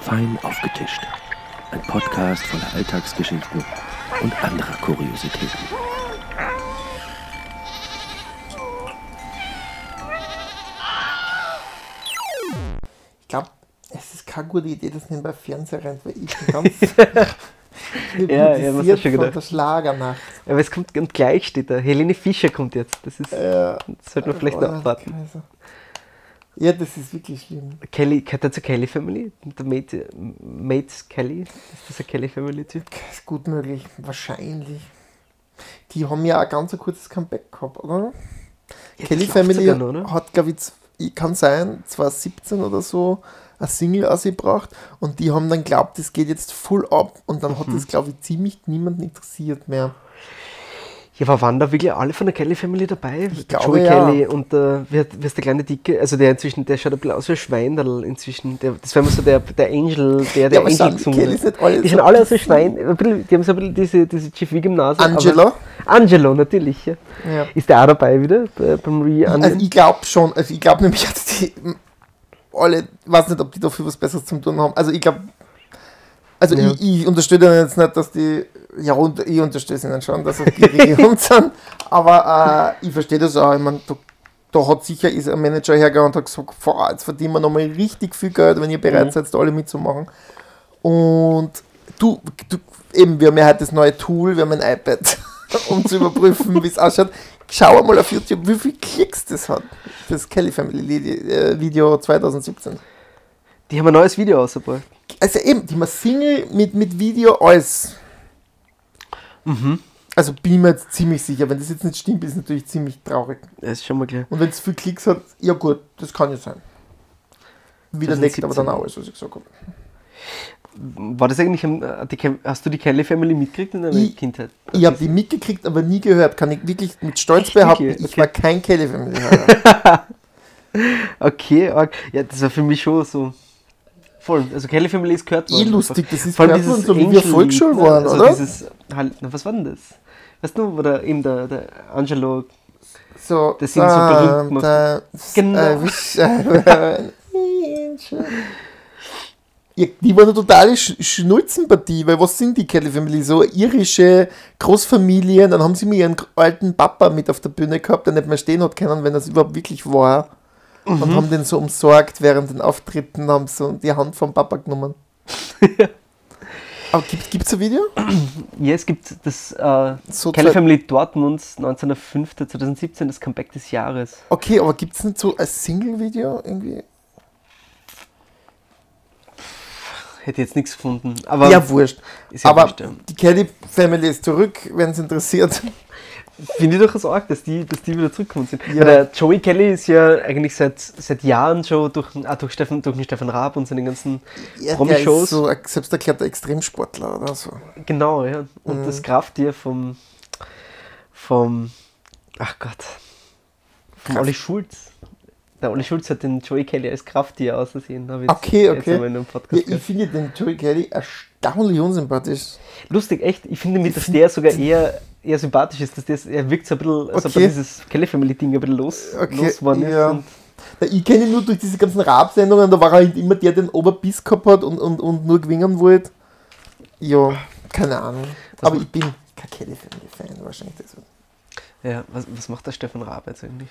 Fein aufgetischt. Ein Podcast voller Alltagsgeschichten und anderer Kuriositäten. Ich glaube, es ist keine gute Idee, dass nebenbei Fernseher rennt, weil ich bin ganz Ja, ja, was hast du schon von gedacht? der Schlagernacht. Aber es kommt und gleich steht da. Helene Fischer kommt jetzt. Das ist. Ja. Das sollte man vielleicht noch abwarten. Also. Ja, das ist wirklich schlimm. Kelly, gehört er zur Kelly Family? Der Mate, Mates Kelly? Ist das ein Kelly Family Typ? Ist gut möglich, wahrscheinlich. Die haben ja ein ganz ein kurzes Comeback gehabt, oder? Ja, Kelly Family noch, oder? hat, glaube ich, kann sein, 2017 oder so, ein Single ausgebracht und die haben dann glaubt, das geht jetzt voll ab und dann hat Mhm. das, glaube ich, ziemlich niemanden interessiert mehr. Ja, aber waren da wirklich alle von der Kelly Family dabei? Ich glaube, Joey ja. Kelly und der, wie, heißt- wie ist der kleine Dicke? Also der inzwischen, der schaut ein bisschen aus wie ein Schweinerl inzwischen. Der, das war immer so der, der Angel, der der aber Angel gesungen hat. nicht alle Die so- sind alle aus wie Schwein. Die haben so ein bisschen diese, diese Chief Wiggum Nase. aber- Angelo? Angelo, natürlich. Ja. Ja. Ist der auch dabei wieder bei, beim Re Also ich glaube schon, also ich glaube nämlich, dass die alle, ich weiß nicht, ob die dafür was Besseres zum tun haben. Also ich glaube, also Ja. ich, ich unterstütze jetzt nicht, dass die, ja, und ich unterstütze ihnen schon, dass sie gierige Hund sind, aber äh, ich verstehe das auch. Ich meine, da, da hat sicher ist ein Manager hergegangen und hat gesagt, "Boah, jetzt verdienen wir nochmal richtig viel Geld, wenn ihr bereit Mhm. seid, da alle mitzumachen. Und du, du, eben, wir haben ja heute das neue Tool, wir haben ein iPad, um zu überprüfen, wie es ausschaut. Schau mal auf YouTube, wie viele Klicks das hat. Das Kelly Family äh, Video 2017. Die haben ein neues Video ausgebracht. Also eben, die mal Single mit, mit Video alles. Also bin ich mir jetzt ziemlich sicher. Wenn das jetzt nicht stimmt, ist es natürlich ziemlich traurig. Das ist schon mal klar. Und wenn es viel Klicks hat, ja gut, das kann ja sein. Widerlegt aber 2017. dann auch alles, was ich gesagt habe. War das eigentlich, äh, hast du die Kelly Family mitgekriegt in deiner Ich- Kindheit? Ich habe die mitgekriegt, aber nie gehört. Kann ich wirklich mit Stolz Echt, behaupten, wirklich? ich Okay. war kein Kelly Family. Okay, ja, das war für mich schon so voll. Also Kelly Family ist gehört eh lustig, das ist Vor allem gehört worden, so wie wir Volksschule ne? waren, also oder? Dieses, halt, na, was war denn das? Weißt du, wo der, eben der, der Angelo, So, Das sind so berühmt gemacht. da, Genau. Angel. Ja, die waren eine totale Sch Schnulzenpartie, weil was sind die Kelly Family? So irische Großfamilien, dann haben sie mir ihren alten Papa mit auf der Bühne gehabt, der nicht mehr stehen hat können, wenn das überhaupt wirklich war. Mhm. Und haben den so umsorgt während den Auftritten, haben so die Hand vom Papa genommen. Aber gibt es ein Video? ja, es gibt das äh, So Kelly Family Dortmund 19.05.2017, das Comeback des Jahres. Okay, aber gibt es nicht so ein Single-Video irgendwie? Hätte jetzt nichts gefunden. Aber ja, wurscht. ja Aber wurscht, ja. die Kelly Family ist zurück, wenn es interessiert. Finde ich durchaus arg, dass die, dass die wieder zurückgekommen sind. Ja. Der Joey Kelly ist ja eigentlich seit, seit Jahren schon durch, ah, durch, Steffen, durch den Stefan Raab und seine ganzen Ja, Promi-Shows. so ein selbsterklärter Extremsportler oder so. Genau, ja. Und Mhm. das Krafttier vom, vom, ach Gott, vom Kraft- Olli Schulz. Der Olli Schulz hat den Joey Kelly als Krafttier ausgesehen. Okay, okay. Ja, ich finde den Joey Kelly erstaunlich unsympathisch. Lustig, echt. Ich finde, mit, dass der sogar eher, eher sympathisch ist. Dass der, er wirkt so ein bisschen, Okay. er dieses Kelly Family Ding ein bisschen los, Okay, losgeworden ist. ja. Na, Ich kenne ihn nur durch diese ganzen Rap-Sendungen, da war er halt immer der, der den Oberbiss gehabt hat und, und, und nur gewinnen wollte. Ja, keine Ahnung. Was Aber ich bin kein Kelly Family-Fan, wahrscheinlich deswegen. ja, was, was macht der Stefan Raab jetzt eigentlich?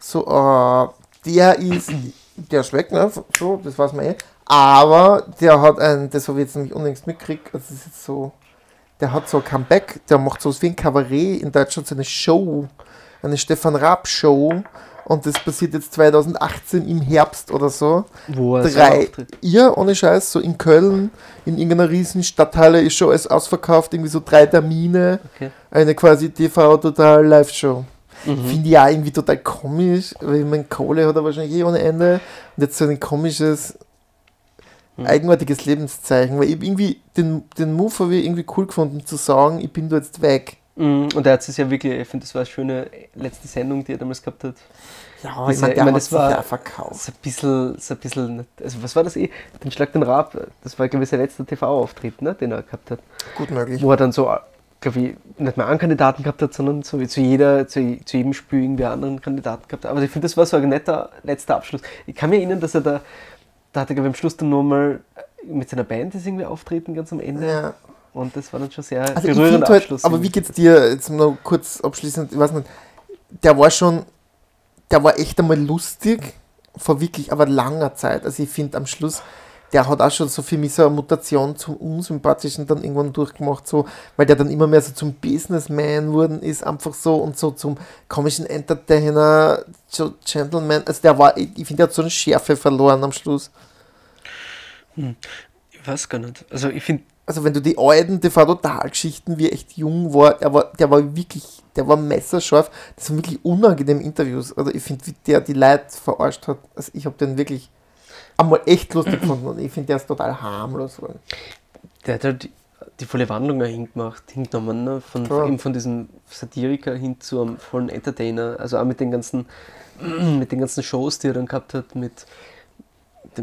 So, äh, der ist, der weg, ne? So, das weiß man eh. Aber der hat ein, das habe ich jetzt nämlich unlängst mitgekriegt, also das ist jetzt so, der hat so ein Comeback, der macht so wie ein Kabarett in Deutschland, so eine Show, eine Stefan Raab Show. Und das passiert jetzt 2018 im Herbst oder so. Wo er Drei, ja, ohne Scheiß, so in Köln, in irgendeiner riesen Stadthalle ist schon alles ausverkauft, irgendwie so drei Termine, Okay. eine quasi TV-Total-Live-Show. Mhm. Finde ich auch irgendwie total komisch, weil ich meine, Kohle hat er wahrscheinlich eh ohne Ende. Und jetzt so ein komisches. Eigenartiges Lebenszeichen. Weil ich irgendwie den, den Move habe ich irgendwie cool gefunden, zu sagen, ich bin da jetzt weg. Mhm, Und er hat es ja wirklich, ich finde, das war eine schöne letzte Sendung, die er damals gehabt hat. Ja, Das ich meine, ich mein, das war- ja verkauft. So ein bisschen, so ein bisschen, also was war das eh? Den Schlag den Raab, das war, glaube ich, sein letzter TV-Auftritt, ne, den er gehabt hat. Gut möglich. Wo er dann so, glaube ich, nicht mehr einen Kandidaten gehabt hat, sondern so wie zu jeder, zu, zu jedem Spiel irgendwie einen anderen Kandidaten gehabt hat. Aber ich finde, das war so ein netter letzter Abschluss. Ich kann mich erinnern, dass er da, da hat er, glaube ich, am Schluss dann nochmal mit seiner Band ist irgendwie auftreten ganz am Ende. Ja. Und das war dann schon sehr Also berührender halt, Abschluss. aber wie geht's dir jetzt noch kurz abschließend? Ich weiß nicht, der war schon, der war echt einmal lustig, vor wirklich aber langer Zeit. Also ich finde am Schluss, der hat auch schon so für mich so eine Mutation zum Unsympathischen dann irgendwann durchgemacht, so, weil der dann immer mehr so zum Businessman worden ist, einfach so und so zum komischen Entertainer, Gentleman. Also der war, ich, ich finde, der hat so eine Schärfe verloren am Schluss. Ich weiß gar nicht. Also ich finde, also wenn du die alten TV-Total-Geschichten, wie er echt jung war, der war, der war wirklich, der war messerscharf. Das waren wirklich unangenehme Interviews. Also ich finde, wie der die Leute verarscht hat, also ich habe den wirklich einmal echt lustig gefunden und ich finde, der ist total harmlos geworden. der hat halt die, volle Wandlung hingemacht, hingenommen, ne? von, eben von diesem Satiriker hin zu einem vollen Entertainer. Also auch mit den ganzen, mit den ganzen Shows, die er dann gehabt hat, mit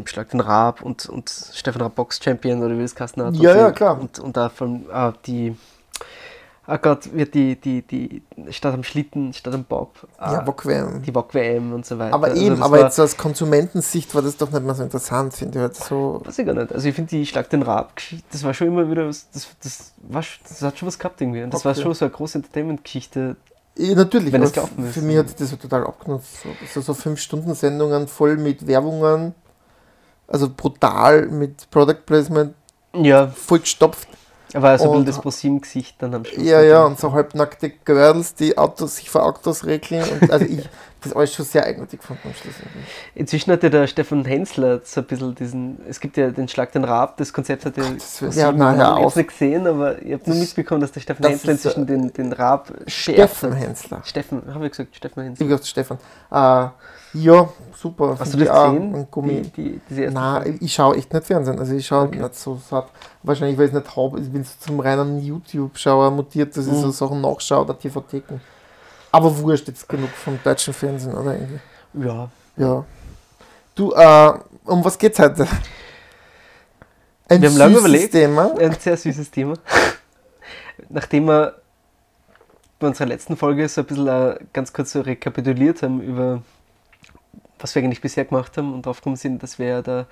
den Raab und, und Stefan Raab Box Champion oder wie das Kasten hat. Ja, und ja, klar. Und, und da von ah, die, ah Gott, wird die, die, die Stadt am Schlitten, Stadt am Bob, ah, Ja, bequem. die Wok WM und so weiter. Aber Also eben, aber war- jetzt aus Konsumentensicht war das doch nicht mehr so interessant, finde ich. Halt so, Weiß ich gar nicht. Also ich finde die Schlag den Rab-Geschichte, das war schon immer wieder was, das, das, war, das hat schon was gehabt irgendwie. Und das war Okay. schon so eine große Entertainment-Geschichte. eh, natürlich, Wenn es gelaufen ist, für mich ja. hat das so total abgenutzt. So, so, so fünf Stunden Sendungen voll mit Werbungen, also brutal mit Product Placement, Ja, voll gestopft. aber so ein bisschen das ProSieben-Gesicht dann am Schluss. Ja, ja, und so halbnackte Girls, die Autos, sich vor Autos regeln. Und also ich das alles schon sehr eigenartig gefunden am Schluss. Inzwischen hat ja der Stefan Hensler so ein bisschen diesen, es gibt ja den Schlag den Rab, das Konzept hat ja. ProSieben, Ja, na, hör ich hab's auf. nicht gesehen, aber ich habe nur mitbekommen, dass der Stefan das Hensler ist, äh, inzwischen den, den Rab Steffen. Hensler. Steffen, habe ich gesagt, Steffen Ich Hensler. habe gedacht, Stefan. Äh, ja, super. Hast du das ich gesehen? Gummi. Die, die, diese Nein, ich schaue echt nicht Fernsehen. Also ich schaue Okay. nicht so satt. Wahrscheinlich, weil ich es nicht habe. Ich bin so zum reinen YouTube-Schauer mutiert, dass ich Mhm. so Sachen nachschaue oder TV-Theken. Aber wurscht jetzt genug vom deutschen Fernsehen, oder irgendwie. Ja, Ja. Du, äh, um was geht's heute? Ein Wir haben lange süßes überlegt. Thema. ein sehr süßes Thema. Nachdem wir bei unserer letzten Folge so ein bisschen äh, ganz kurz so rekapituliert haben über was wir eigentlich bisher gemacht haben. Und gekommen sind, dass wir ja da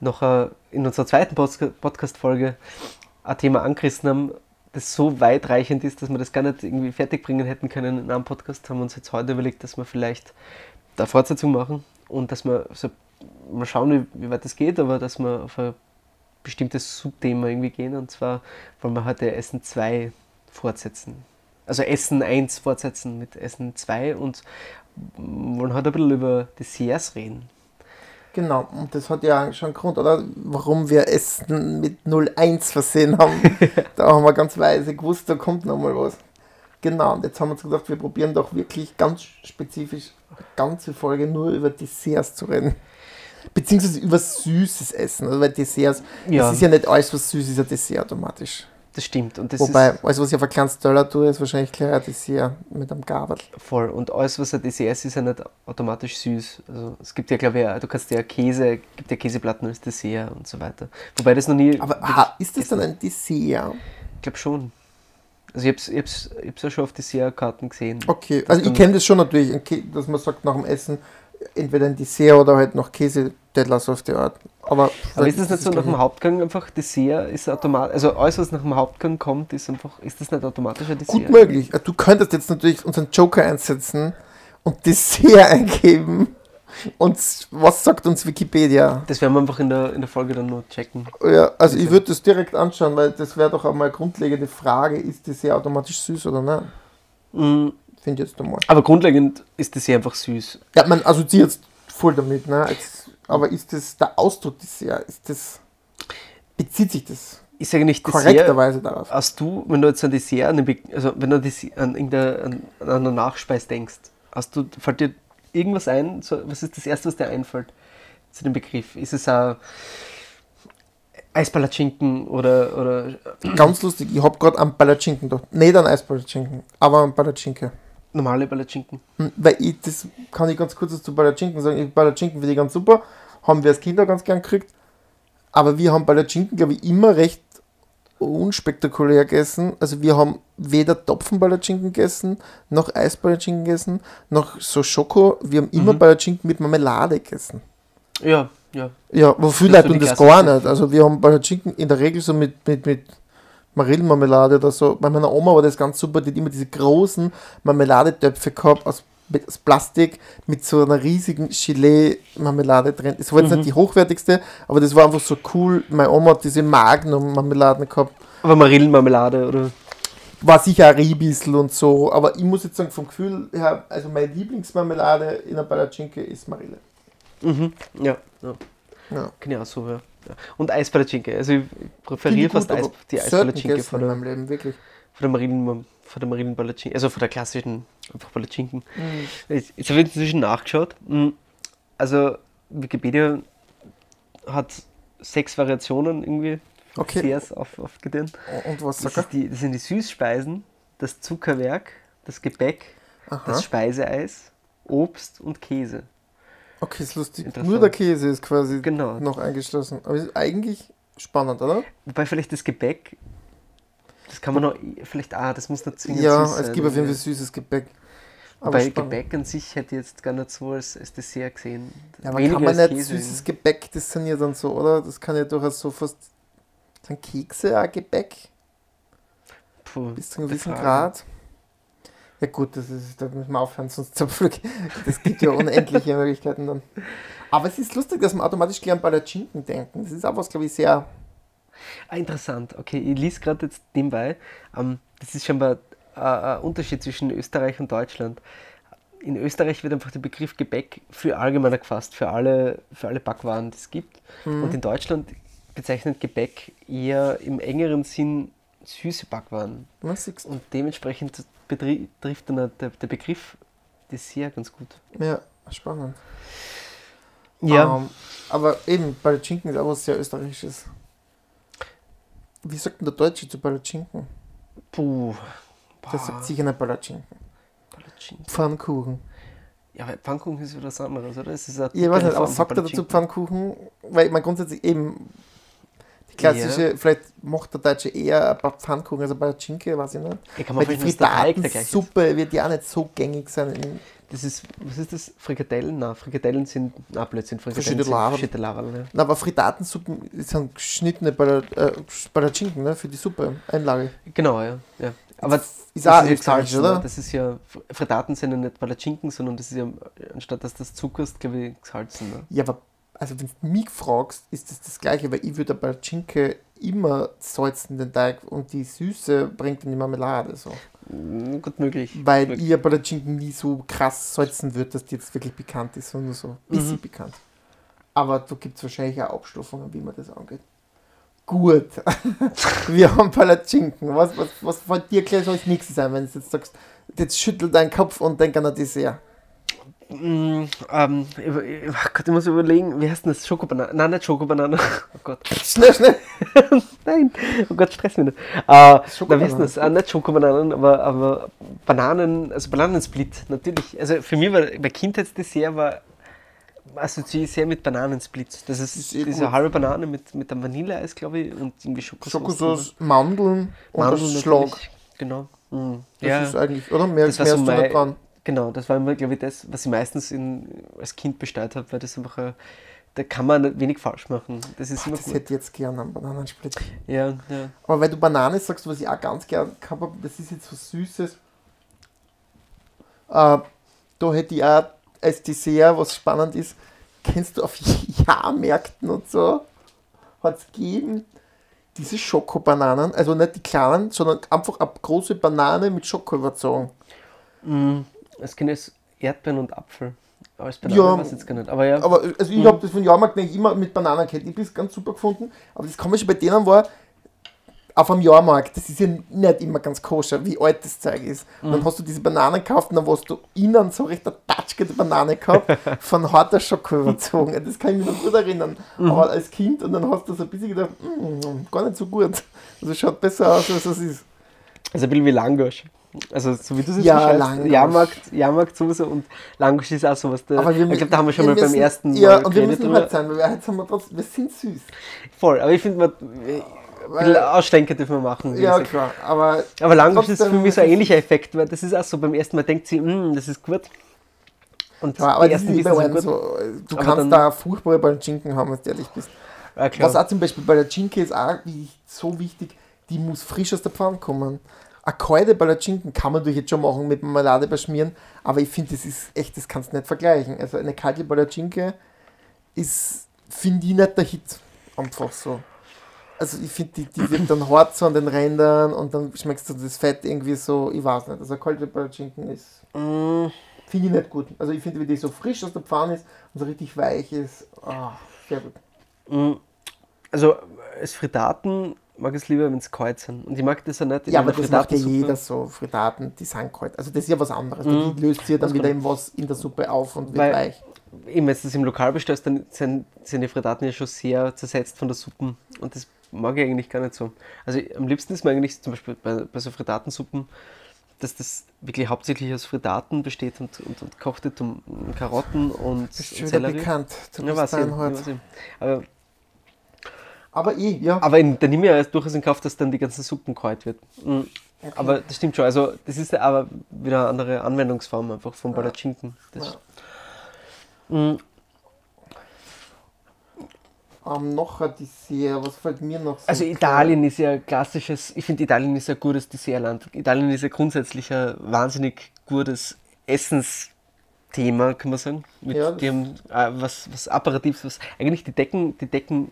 noch äh, in unserer zweiten Podca- Podcast-Folge ein Thema angerissen haben, das so weitreichend ist, dass wir das gar nicht irgendwie fertig bringen hätten können in einem Podcast, haben wir uns jetzt heute überlegt, dass wir vielleicht da Fortsetzung machen und dass wir so mal schauen, wie, wie weit das geht, aber dass wir auf ein bestimmtes Subthema irgendwie gehen. Und zwar wollen wir heute Essen 2 fortsetzen. Also Essen 1 fortsetzen mit Essen 2 und wollen heute ein bisschen über Desserts reden. Genau, und das hat ja schon einen Grund, oder? Warum wir Essen mit 01 versehen haben. da haben wir ganz weise gewusst, da kommt noch mal was. Genau, und jetzt haben wir uns gedacht, wir probieren doch wirklich ganz spezifisch eine ganze Folge nur über Desserts zu reden. Beziehungsweise über süßes Essen. Also weil Desserts, Ja. es ist ja nicht alles, was süß ist, ein Dessert automatisch. Das stimmt. Und das Wobei, ist alles, was ich auf ein kleines Teller tue, ist wahrscheinlich ein Dessert mit einem Gabel. voll. Und alles, was ein Dessert ist, ist ja nicht automatisch süß. Also es gibt ja, glaube ich, auch- du kannst ja Käse, gibt ja Käseplatten als Dessert und so weiter. Wobei das noch nie. Aber ha, ist das dann ein Dessert? Ich glaube schon. Also ich habe es ich hab's, ich hab's auch schon auf Dessertkarten gesehen. Okay, also ich kenne das schon natürlich, dass man sagt nach dem Essen entweder ein Dessert oder halt noch Käse-Teller so auf die Art. Aber, Aber ist das nicht so nach dem. Hauptgang einfach Dessert ist automatisch, also alles was nach dem Hauptgang kommt, ist einfach, ist das nicht automatisch ein Dessert? Gut möglich. Du könntest jetzt natürlich unseren Joker einsetzen und Dessert eingeben. Und was sagt uns Wikipedia? Das werden wir einfach in der, in der Folge dann nur checken. Ja, also ich würde das direkt anschauen, weil das wäre doch einmal eine grundlegende Frage, ist Dessert automatisch süß oder nein? Mm, Finde ich jetzt einmal. Aber grundlegend ist Dessert einfach süß. Ja, man assoziiert jetzt voll damit, ne? Jetzt, aber ist das der Ausdruck Dessert? Ist das, bezieht sich das Ist eigentlich Dessert, korrekterweise darauf? hast du, wenn du jetzt an Dessert, an den also wenn du an, an, an, an eine Nachspeis denkst, hast du, fällt dir irgendwas ein? So, was ist das Erste, was dir einfällt zu dem Begriff? Ist es ein Eispalatschinken oder, oder Ganz lustig, ich habe gerade an Palatschinken gedacht. Nicht an Eispalatschinken, aber an Palatschinke. Normale Palatschinken? Hm, Weil ich, das kann ich ganz kurz was zu Palatschinken sagen. Palatschinken finde ich ganz super. Haben wir als Kinder ganz gern gekriegt. Aber wir haben Palatschinken, glaube ich, immer recht unspektakulär gegessen. Also wir haben weder Topfenpalatschinken gegessen, noch Eispalatschinken gegessen, noch so Schoko. Wir haben immer Mhm. Palatschinken mit Marmelade gegessen. Ja, Ja. Ja, wo viele Leute tun das gar nicht. Also wir haben Palatschinken in der Regel so mit, mit, mit Marillenmarmelade oder so. Bei meiner Oma war das ganz super, die hat immer diese großen Marmeladetöpfe gehabt aus, aus Plastik mit so einer riesigen Gelee-Marmelade drin. Das war jetzt Mhm. nicht die hochwertigste, aber das war einfach so cool. Meine Oma hat diese Magnum-Marmeladen gehabt. Aber Marillenmarmelade oder. War sicher ein Riebissel und so, aber ich muss jetzt sagen, vom Gefühl her, also meine Lieblingsmarmelade in der Palatschinke ist Marille. Mhm. Ja. ja. Ja. Genau so, ja. Und Eispalatschinke. Also ich präferiere fast gut, Eis, die Eispalatschinke der, meinem Leben, wirklich. vor der Marillen, vor der Marillenpalatschinke. Also vor der klassischen einfach Palatschinken. Jetzt, jetzt habe ich inzwischen nachgeschaut. Mm, Also Wikipedia hat sechs Variationen irgendwie Okay. Desserts auf, aufgedehnt. Und was Das, sagt ist die, das sind die Süßspeisen, das Zuckerwerk, das Gebäck? Aha. das Speiseeis, Obst und Käse. Okay, ist lustig. Nur der Käse ist quasi Genau. noch eingeschlossen. Aber ist eigentlich spannend, oder? Wobei vielleicht das Gebäck, das kann man noch, vielleicht, ah, das muss nicht zwingend ja, süß sein. es gibt auf jeden ja. Fall süßes Gebäck. Aber spannend. Gebäck an sich hätte ich jetzt gar nicht so als, als Dessert gesehen. Ja, aber Weniger kann man nicht süßes Gebäck, das sind ja dann so, oder? Das kann ja durchaus so fast. Sind Kekse auch Gebäck? Puh, Bis zu einem gewissen. Grad? Ja gut, das ist, da müssen wir aufhören, sonst zerpflück. Das gibt ja unendliche Möglichkeiten dann. Aber es ist lustig, dass wir automatisch gleich an Palatschinken denken. Das ist auch was, glaube ich, sehr. Ah, interessant. Okay, ich lese gerade jetzt nebenbei. Ähm, das ist scheinbar äh, ein Unterschied zwischen Österreich und Deutschland. In Österreich wird einfach der Begriff Gebäck viel allgemeiner gefasst, für alle, für alle Backwaren, die es gibt. Mhm. Und in Deutschland bezeichnet Gebäck eher im engeren Sinn süße Backwaren. Na, siehst du? Und dementsprechend trifft dann der, der Begriff Dessert ganz gut. Ja, spannend. Ja, Ähm, aber eben, Palatschinken ist auch was sehr Österreichisches. Wie sagt denn der Deutsche zu Palatschinken? puh. Der sagt sicher nicht Palatschinken. Palatschinken. Pfannkuchen. Ja, weil Pfannkuchen ist wieder was anderes, oder? Es ist eine Ich weiß nicht, aber sagt er dazu. Pfannkuchen? Weil man grundsätzlich eben klassische, vielleicht macht der Deutsche eher ein paar Pfannkuchen als ein Palatschinke, weiß ich nicht. Ja, kann man Weil die ist. Fritatensuppe wird ja auch nicht so gängig sein. In, Das ist, was ist das? Frikadellen? Nein, Frikadellen sind, ah, Blödsinn, Frikadellen Verschiedene Lagen, ja. na, aber Fritatensuppen sind geschnittene äh, Palatschinken ne, für die Suppe, Einlage. Genau, ja. ja. Aber Ist das auch ja österreichisch, gesalzen, oder? Das ist ja, Fritaten sind ja nicht Palatschinken, sondern das ist ja, anstatt dass das Zucker ist, glaube ich, gesalzen. Ne? Ja, aber also wenn du mich fragst, ist das das Gleiche, weil ich würde bei Schinke immer salzen den Teig und die Süße bringt dann die Marmelade so. Mm, Gut möglich. Weil Möglich. ich ja bei der Schinken nie so krass salzen würde, dass die jetzt wirklich bekannt ist, sondern so ein bisschen Mhm. bekannt. Aber da gibt es wahrscheinlich auch Abstufungen, wie man das angeht. Gut, wir haben Palatschinken. Was, was, was fällt dir gleich als nächstes ein, wenn du jetzt sagst, jetzt schüttel deinen Kopf und denk an ein Dessert? Mm, ähm, ach Gott, ich muss überlegen, wie heißt denn das? Schokobanane? Nein, nicht Schokobanane. Oh Gott. Schnell, schnell! Nein, oh Gott, stress mich nicht. Äh, na, wie heißt das? Äh, nicht Schokobananen, aber, aber Bananen, also Bananensplit, natürlich. Also für mich war mein Kindheitsdessert war assoziiere ich sehr mit Bananensplit. Das ist, Ist eh diese gut. halbe Banane mit, mit einem Vanilleeis, glaube ich, und irgendwie Schokosauce. Schokosauce, Mandeln und Mandeln Schlag. Genau. Mm, Das ja. ist eigentlich, oder? Mehr, Das mehr so mein- dran. Genau, das war immer, glaube ich, das, was ich meistens in, als Kind bestellt habe, weil das einfach, ein- da kann man wenig falsch machen. Das ist immer Das gut. hätte ich jetzt gern am Bananensplit. Ja, ja. Aber weil du Banane sagst, was ich auch ganz gern gehabt habe, das ist jetzt was Süßes. Äh, da hätte ich auch als Dessert, was spannend ist, kennst du auf Jahrmärkten und so, hat es gegeben, diese Schokobananen, also nicht die kleinen, sondern einfach eine große Banane mit Schoko überzogen. Mm, Es kenne jetzt Erdbeeren und Apfel. Als Banane Ja, weiß jetzt gar nicht. Aber ja, Aber also ich Mhm. habe das von Jahrmarkt eigentlich immer mit Bananenkette. Ich habe das ganz super gefunden. Aber das Komische bei denen war, auf einem Jahrmarkt, das ist ja nicht immer ganz koscher, wie alt das Zeug ist. Und Mhm. dann hast du diese Bananen gekauft und dann hast du innen so recht eine tatschgete Banane gehabt, von harter Schoko überzogen. Das kann ich mich noch gut erinnern. Mhm. Aber als Kind und dann hast du so ein bisschen gedacht, "Mm, gar nicht so gut. Also schaut besser aus, als es ist. also ein bisschen wie Langosch. Also so wie du es jetzt Ja, beschreibst. Jahrmarkt, Jahrmarkt sowieso und Langosch ist auch sowas. Da, Aber wir, ich glaube, da haben wir schon wir mal beim müssen- ersten Ja, Mal und wir müssen drüber. halt sein, weil jetzt haben wir trotzdem, wir sind süß. Voll, aber ich finde, bisschen Ausschlenker dürfen wir machen. Ja, gesagt. klar. Aber Aber Langosch ist für mich so ein ähnlicher Effekt, weil das ist auch so beim ersten Mal denkt sie, "Mm, das ist gut. Und Ja, aber das ist bei so. Du Aber kannst da furchtbare Palatschinken haben, wenn du ehrlich bist. Ja, klar. Was auch zum Beispiel bei der Schinke ist auch so wichtig, die muss frisch aus der Pfanne kommen. Eine kalte Palatschinken kann man natürlich jetzt schon machen mit Marmelade beschmieren, aber ich finde, das ist echt, das kannst du nicht vergleichen. Also eine kalte Palatschinke ist, finde ich, nicht der Hit. Einfach so. Also ich finde, die, die wird dann hart so an den Rändern und dann schmeckst du das Fett irgendwie so, ich weiß nicht. Also kalte Palatschinken ist, Mm, finde ich nicht gut. Also ich finde, wie die so frisch aus der Pfanne ist und so richtig weich ist, ah, sehr gut. mm. Also, als Frittaten mag ich es lieber, wenn es kalt sind. Und ich mag das ja nicht. Ja, aber das macht ja jeder so. Frittaten, die sind kalt. Also das ist ja was anderes. Mhm. Die löst sich ja dann wieder in was in der Suppe auf und wird Weil- weich. Eben, wenn du das im Lokal bestellst, dann sind, sind die Frittaten ja schon sehr zersetzt von der Suppe. Und das mag ich eigentlich gar nicht so. Also am liebsten ist mir eigentlich zum Beispiel bei, bei so Frittatensuppen, dass das wirklich hauptsächlich aus Frittaten besteht und, und, und kocht um Karotten und Das ist schon wieder Sellerie. bekannt. Du Ja, bist ja, weiß ich. Aber, Aber eh, ja. aber in, da nehme ich ja durchaus in Kauf, dass dann die ganzen Suppen kalt wird. Mhm. Aber das stimmt schon. Also das ist ja aber wieder eine andere Anwendungsform einfach von Palatschinken. Das, Mhm. Ähm, noch ein Dessert. Was fällt mir noch so Also? Italien ist ja ein klassisches, ich finde Italien ist ein gutes Dessertland. Italien ist ja grundsätzlich ein wahnsinnig gutes Essensthema, kann man sagen. Mit Ja, dem, äh, was, was Apparatives, was eigentlich die decken, die decken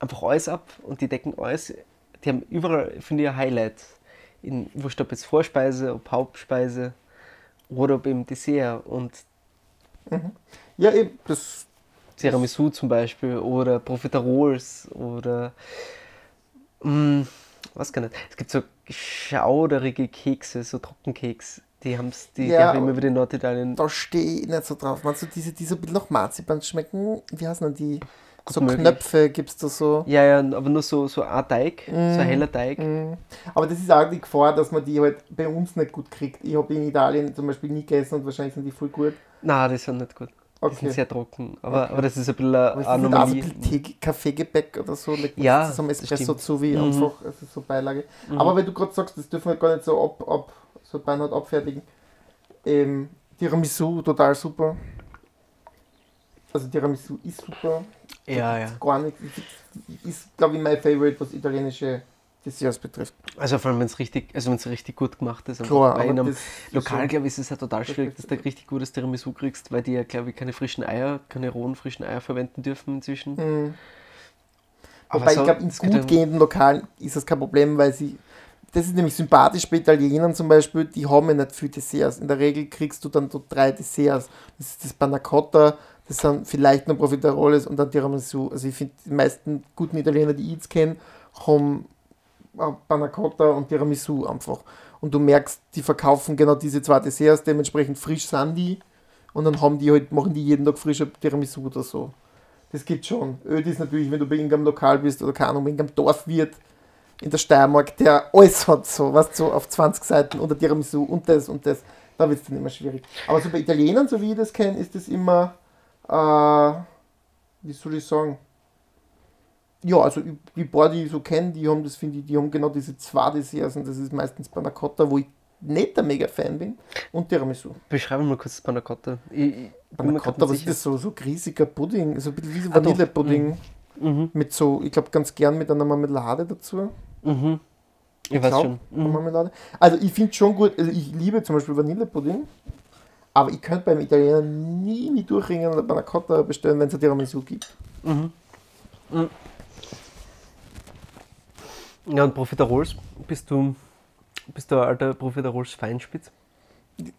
einfach alles ab und die decken alles, die haben überall, finde ich, ein Highlight. In, wurscht ob jetzt Vorspeise, ob Hauptspeise oder ob eben Dessert und Ja, eben. Das, Tiramisu zum Beispiel oder Profiteroles oder mh, was kann ich. Es gibt so schauderige Kekse, so Trockenkeks. Die haben es, die, Ja, immer wieder in Norditalien. da stehe ich nicht so drauf. Meinst du diese, die so ein bisschen nach Marzipan schmecken? Wie heißen denn die? So möglich. Knöpfe gibt es da so. Ja, ja, aber nur so, so ein Teig, so ein heller Teig. Mm. Aber das ist auch die Gefahr, dass man die halt bei uns nicht gut kriegt. Ich habe in Italien zum Beispiel nie gegessen und wahrscheinlich sind die voll gut. Nein, die sind nicht gut. Die Okay. sind sehr trocken. Aber, Okay. aber das ist ein bisschen eine ist das nicht auch so ein Anomalie. bisschen Kaffeegebäck oder so? Man Ja, das zum das Espresso zu wie Mhm. einfach, also so Beilage. Aber wenn du gerade sagst, das dürfen wir gar nicht so ab, ab so beinhart abfertigen. Ähm, Tiramisu, total super. Also Tiramisu ist super. Ja, ja. Gar nichts. Ist, glaube ich, mein Favorite, was italienische Desserts betrifft. Also vor allem, wenn es richtig, also wenn es richtig gut gemacht ist. Klar, aber einem Lokal, glaube ich, ist es ja total schwierig, dass du ein richtig gutes Tiramisu kriegst, weil die ja, glaube ich, keine frischen Eier, keine rohen frischen Eier verwenden dürfen inzwischen. Mhm. Aber Wobei so- ich glaube, in gut gehenden Lokalen ist das kein Problem, weil sie. Das ist nämlich sympathisch bei Italienern zum Beispiel, die haben ja nicht viel Desserts. In der Regel kriegst du dann so drei Desserts. Das ist das Panna Cotta, das sind vielleicht noch Profiteroles und dann Tiramisu. Also ich finde, die meisten guten Italiener, die ich jetzt kenne, haben äh, Panna Cotta und Tiramisu einfach. Und du merkst, die verkaufen genau diese zwei Desserts, dementsprechend frisch sind die. Und dann haben die halt, machen die jeden Tag frische Tiramisu oder so. Das gibt schon. Öd ist natürlich, wenn du bei irgendeinem Lokal bist oder keine Ahnung, bei irgendeinem Dorfwirt in der Steiermark, der alles hat, so, was so auf 20 Seiten und der Tiramisu und das und das, da wird es dann immer schwierig. Aber so bei Italienern, so wie ich das kenne, ist das immer, äh, wie soll ich sagen? Ja, also ich- die paar, die ich so kenne, die haben das, finde ich, die haben genau diese zwei Desserts und das ist meistens Panna Cotta, wo ich nicht der Mega-Fan bin und Tiramisu. Beschreibe mal kurz das Panna Cotta. Ich, ich Panna Cotta, was ist das so? So riesiger Pudding, so ein bisschen wie so Ah. Vanillepudding. Mhm. Mit so, ich glaube ganz gern mit einer Marmelade dazu. Mhm. Ich weiß glaub, schon. Mhm. Marmelade. Also ich finde schon gut, also ich liebe zum Beispiel Vanillepudding, aber ich könnte beim Italiener nie mich durchringen oder Panna Cotta bestellen, wenn es ein Tiramisu gibt. Mhm. Mhm. Ja, und Profiteroles, bist du, bist du ein alter Profiteroles Feinspitz?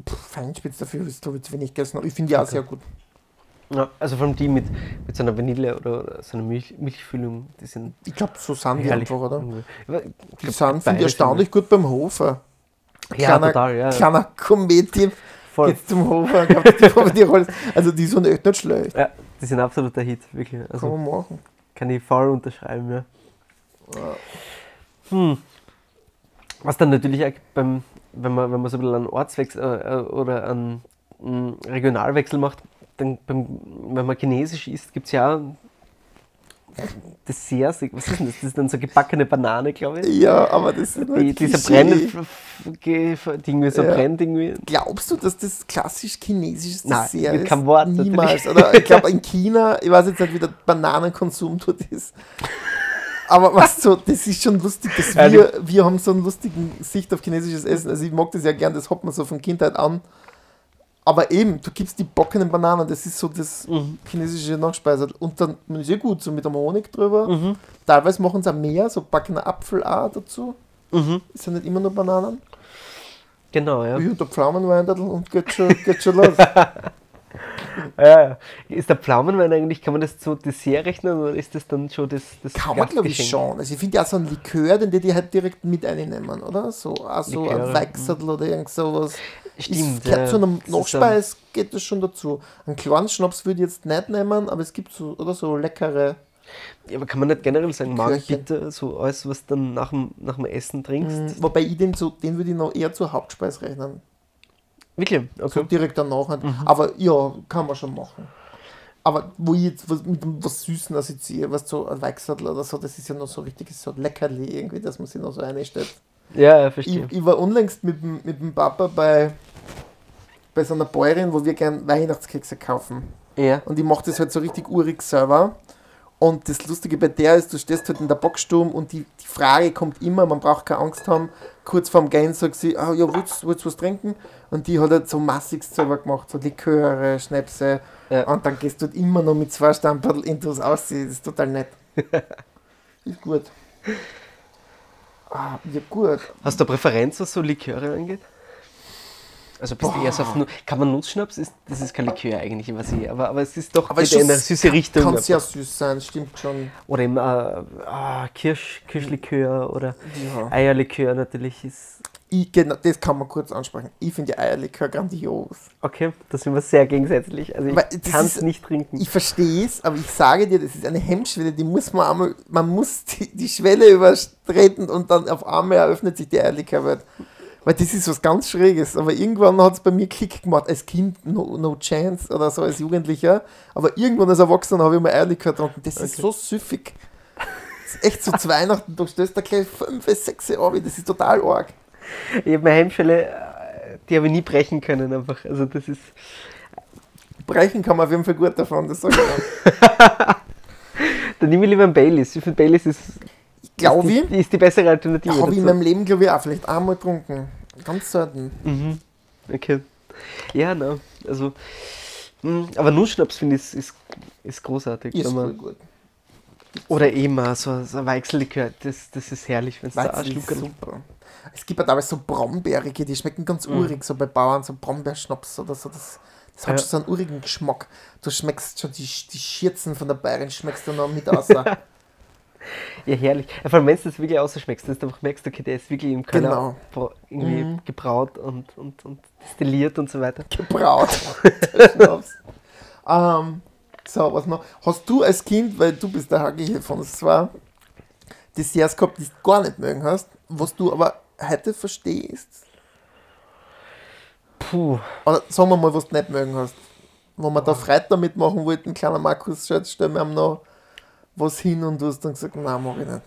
Puh, Feinspitz dafür ist glaube ich zu wenig gegessen, aber ich finde die auch Okay. sehr gut. Ja, also vor allem die mit, mit so einer Vanille oder so einer Milch, Milchfüllung, die sind Ich glaube, so sind die einfach, oder? Aber ich Die glaub, sind, finde ich, erstaunlich gut beim Hofer. Ja, Kleiner- total, ja. Kleiner Gourmet-Tipp, Voll. geht's zum Hofer, kauft die Profiteroles. Also die sind echt nicht schlecht. Ja, die sind absoluter Hit, wirklich. Kann Also man machen. kann ich voll unterschreiben, ja. Hm. Was dann natürlich auch beim, wenn man, wenn man so ein bisschen einen Ortswechsel äh, äh, oder einen, mm, Regionalwechsel macht, dann beim, wenn man Chinesisch isst, gibt es ja Desserts. Was ist denn das? Das ist dann so gebackene Banane, glaube ich. Ja, aber das ist nur Die, dieser Klischee. Brennding, so Ja. brennt irgendwie. Glaubst du, dass das klassisch chinesisches Nein, Dessert ist? keinem Wort Niemals. Oder ich glaube in China, ich weiß jetzt nicht, wie der Bananenkonsum dort ist. Aber was so, das ist schon lustig, dass die- wir, wir haben so einen lustigen Sicht auf chinesisches Essen. Also ich mag das ja gern, das hat man so von Kindheit an. Aber eben, du gibst die bockenen Bananen, das ist so das Mhm. chinesische Nachspeise. Und dann ist ja gut, so mit einem Honig drüber. Mhm. Teilweise machen sie auch mehr, so backener Apfel auch dazu. Mhm. Ist ja nicht immer nur Bananen. Genau, ja. Ja, der Pflaumenwein und geht schon, geht schon los. ja. ja. Ist der Pflaumenwein eigentlich, kann man das zu Dessert rechnen oder ist das dann schon das, das Kann man, glaube ich, schon. Also ich finde ja so ein Likör, den die halt direkt mit einnehmen, oder? So, also ein Weichsattel oder irgend sowas. Stimmt, Ist, ja. zu einem Nachspeis geht das schon dazu. Einen kleinen Schnaps würde ich jetzt nicht nehmen, aber es gibt so, oder so leckere. Ja, aber kann man nicht generell sagen, mag bitte so alles, was dann nach dem, nach dem Essen trinkst? Mm, Wobei ich den so, den würde ich noch eher zur Hauptspeis rechnen. Wirklich? So Okay. direkt danach. nicht. Mhm. Aber ja, kann man schon machen. Aber wo ich jetzt was, mit dem was Süßen assoziiere, was so ein Weichsattel oder so, das ist ja noch so richtiges so Leckerli irgendwie, dass man sich noch so einstellt. Ja, ja, verstehe. Ich, ich war unlängst mit, dem- mit dem Papa bei, bei so einer Bäuerin, wo wir gern Weihnachtskekse kaufen. Ja. Und ich mache das halt so richtig urig selber. Und das Lustige bei der ist, du stehst halt in der Boxsturm und die, die Frage kommt immer, man braucht keine Angst haben. Kurz vorm Gehen sagt sie, ah ja, willst, du was trinken? Und die hat halt so massigst selber gemacht, so Liköre, Schnäpse. Ja. Und dann gehst du halt immer noch mit zwei Stamperl Intros aussehen. Das ist total nett. ist gut. Ah, ja gut. Hast du eine Präferenz, was so Liköre angeht? Also bist du eher so auf Nu- Kann man Nussschnaps? Ist, das ist kein Likör eigentlich, was ich, aber, aber es ist doch Aber in eine süße Richtung. Kann sehr süß sein, stimmt schon. Oder eben äh, ah, Kirsch, Kirschlikör oder Ja. Eierlikör natürlich ist. Ich, genau, das kann man kurz ansprechen. Ich finde die Eierlikör grandios. Okay, da sind wir sehr gegensätzlich. Also ich das kann es nicht trinken. Ich verstehe es, aber ich sage dir, das ist eine Hemmschwelle, die muss man einmal, man muss die, die Schwelle übertreten und dann auf einmal eröffnet sich die Eierlikörwelt. Weil das ist was ganz Schräges. Aber irgendwann hat es bei mir Klick gemacht. Als Kind no, no chance oder so als Jugendlicher. Aber irgendwann als Erwachsener habe ich mal Eierlikör getrunken. Das ist Okay. so süffig. Das ist echt so zu Weihnachten, du stößt da gleich 5, 6 Euro. Das ist total arg. Ich habe meine Hemmschwelle, äh, die habe ich nie brechen können einfach. Also das ist. Brechen kann man auf jeden Fall gut davon, das sage ich auch. Dann nehme ich lieber einen Baileys. Ich finde Baileys ist, Glaube ich. die, ist die bessere Alternative. Habe ich in meinem Leben, glaube ich, auch vielleicht einmal getrunken. Ganz selten. Mhm. Okay. Ja, na, also. mh, Aber Nussschnaps finde ich ist, ist, ist großartig. Ist voll gut. oder eben auch so, so Weichsellikör, das, das ist herrlich, wenn es da anschluckert. super. Es gibt ja teilweise so Brombeerige, die schmecken ganz Mhm. urig, so bei Bauern, so Brombeerschnaps oder so. Das, das hat Ja. schon so einen urigen Geschmack. Du schmeckst schon die, die Schürzen von der Bayern, schmeckst du noch mit außer. Ja, herrlich. Vor allem, wenn du das wirklich ausschmeckst, dass du einfach merkst, okay, der ist wirklich im Keller Genau. irgendwie Mhm. gebraut und, und, und destilliert und so weiter. gebraut. ähm, so, was noch? Hast du als Kind, weil du bist der hier von uns zwei, Desserts gehabt, die du gar nicht mögen hast, was du aber heute verstehst? Puh. Oder sagen wir mal, was du nicht mögen hast. Wo wir da Freitag mitmachen wollten, kleiner Markus, schaut, stellen wir ihm noch was hin und du hast dann gesagt, nein, mach ich nicht.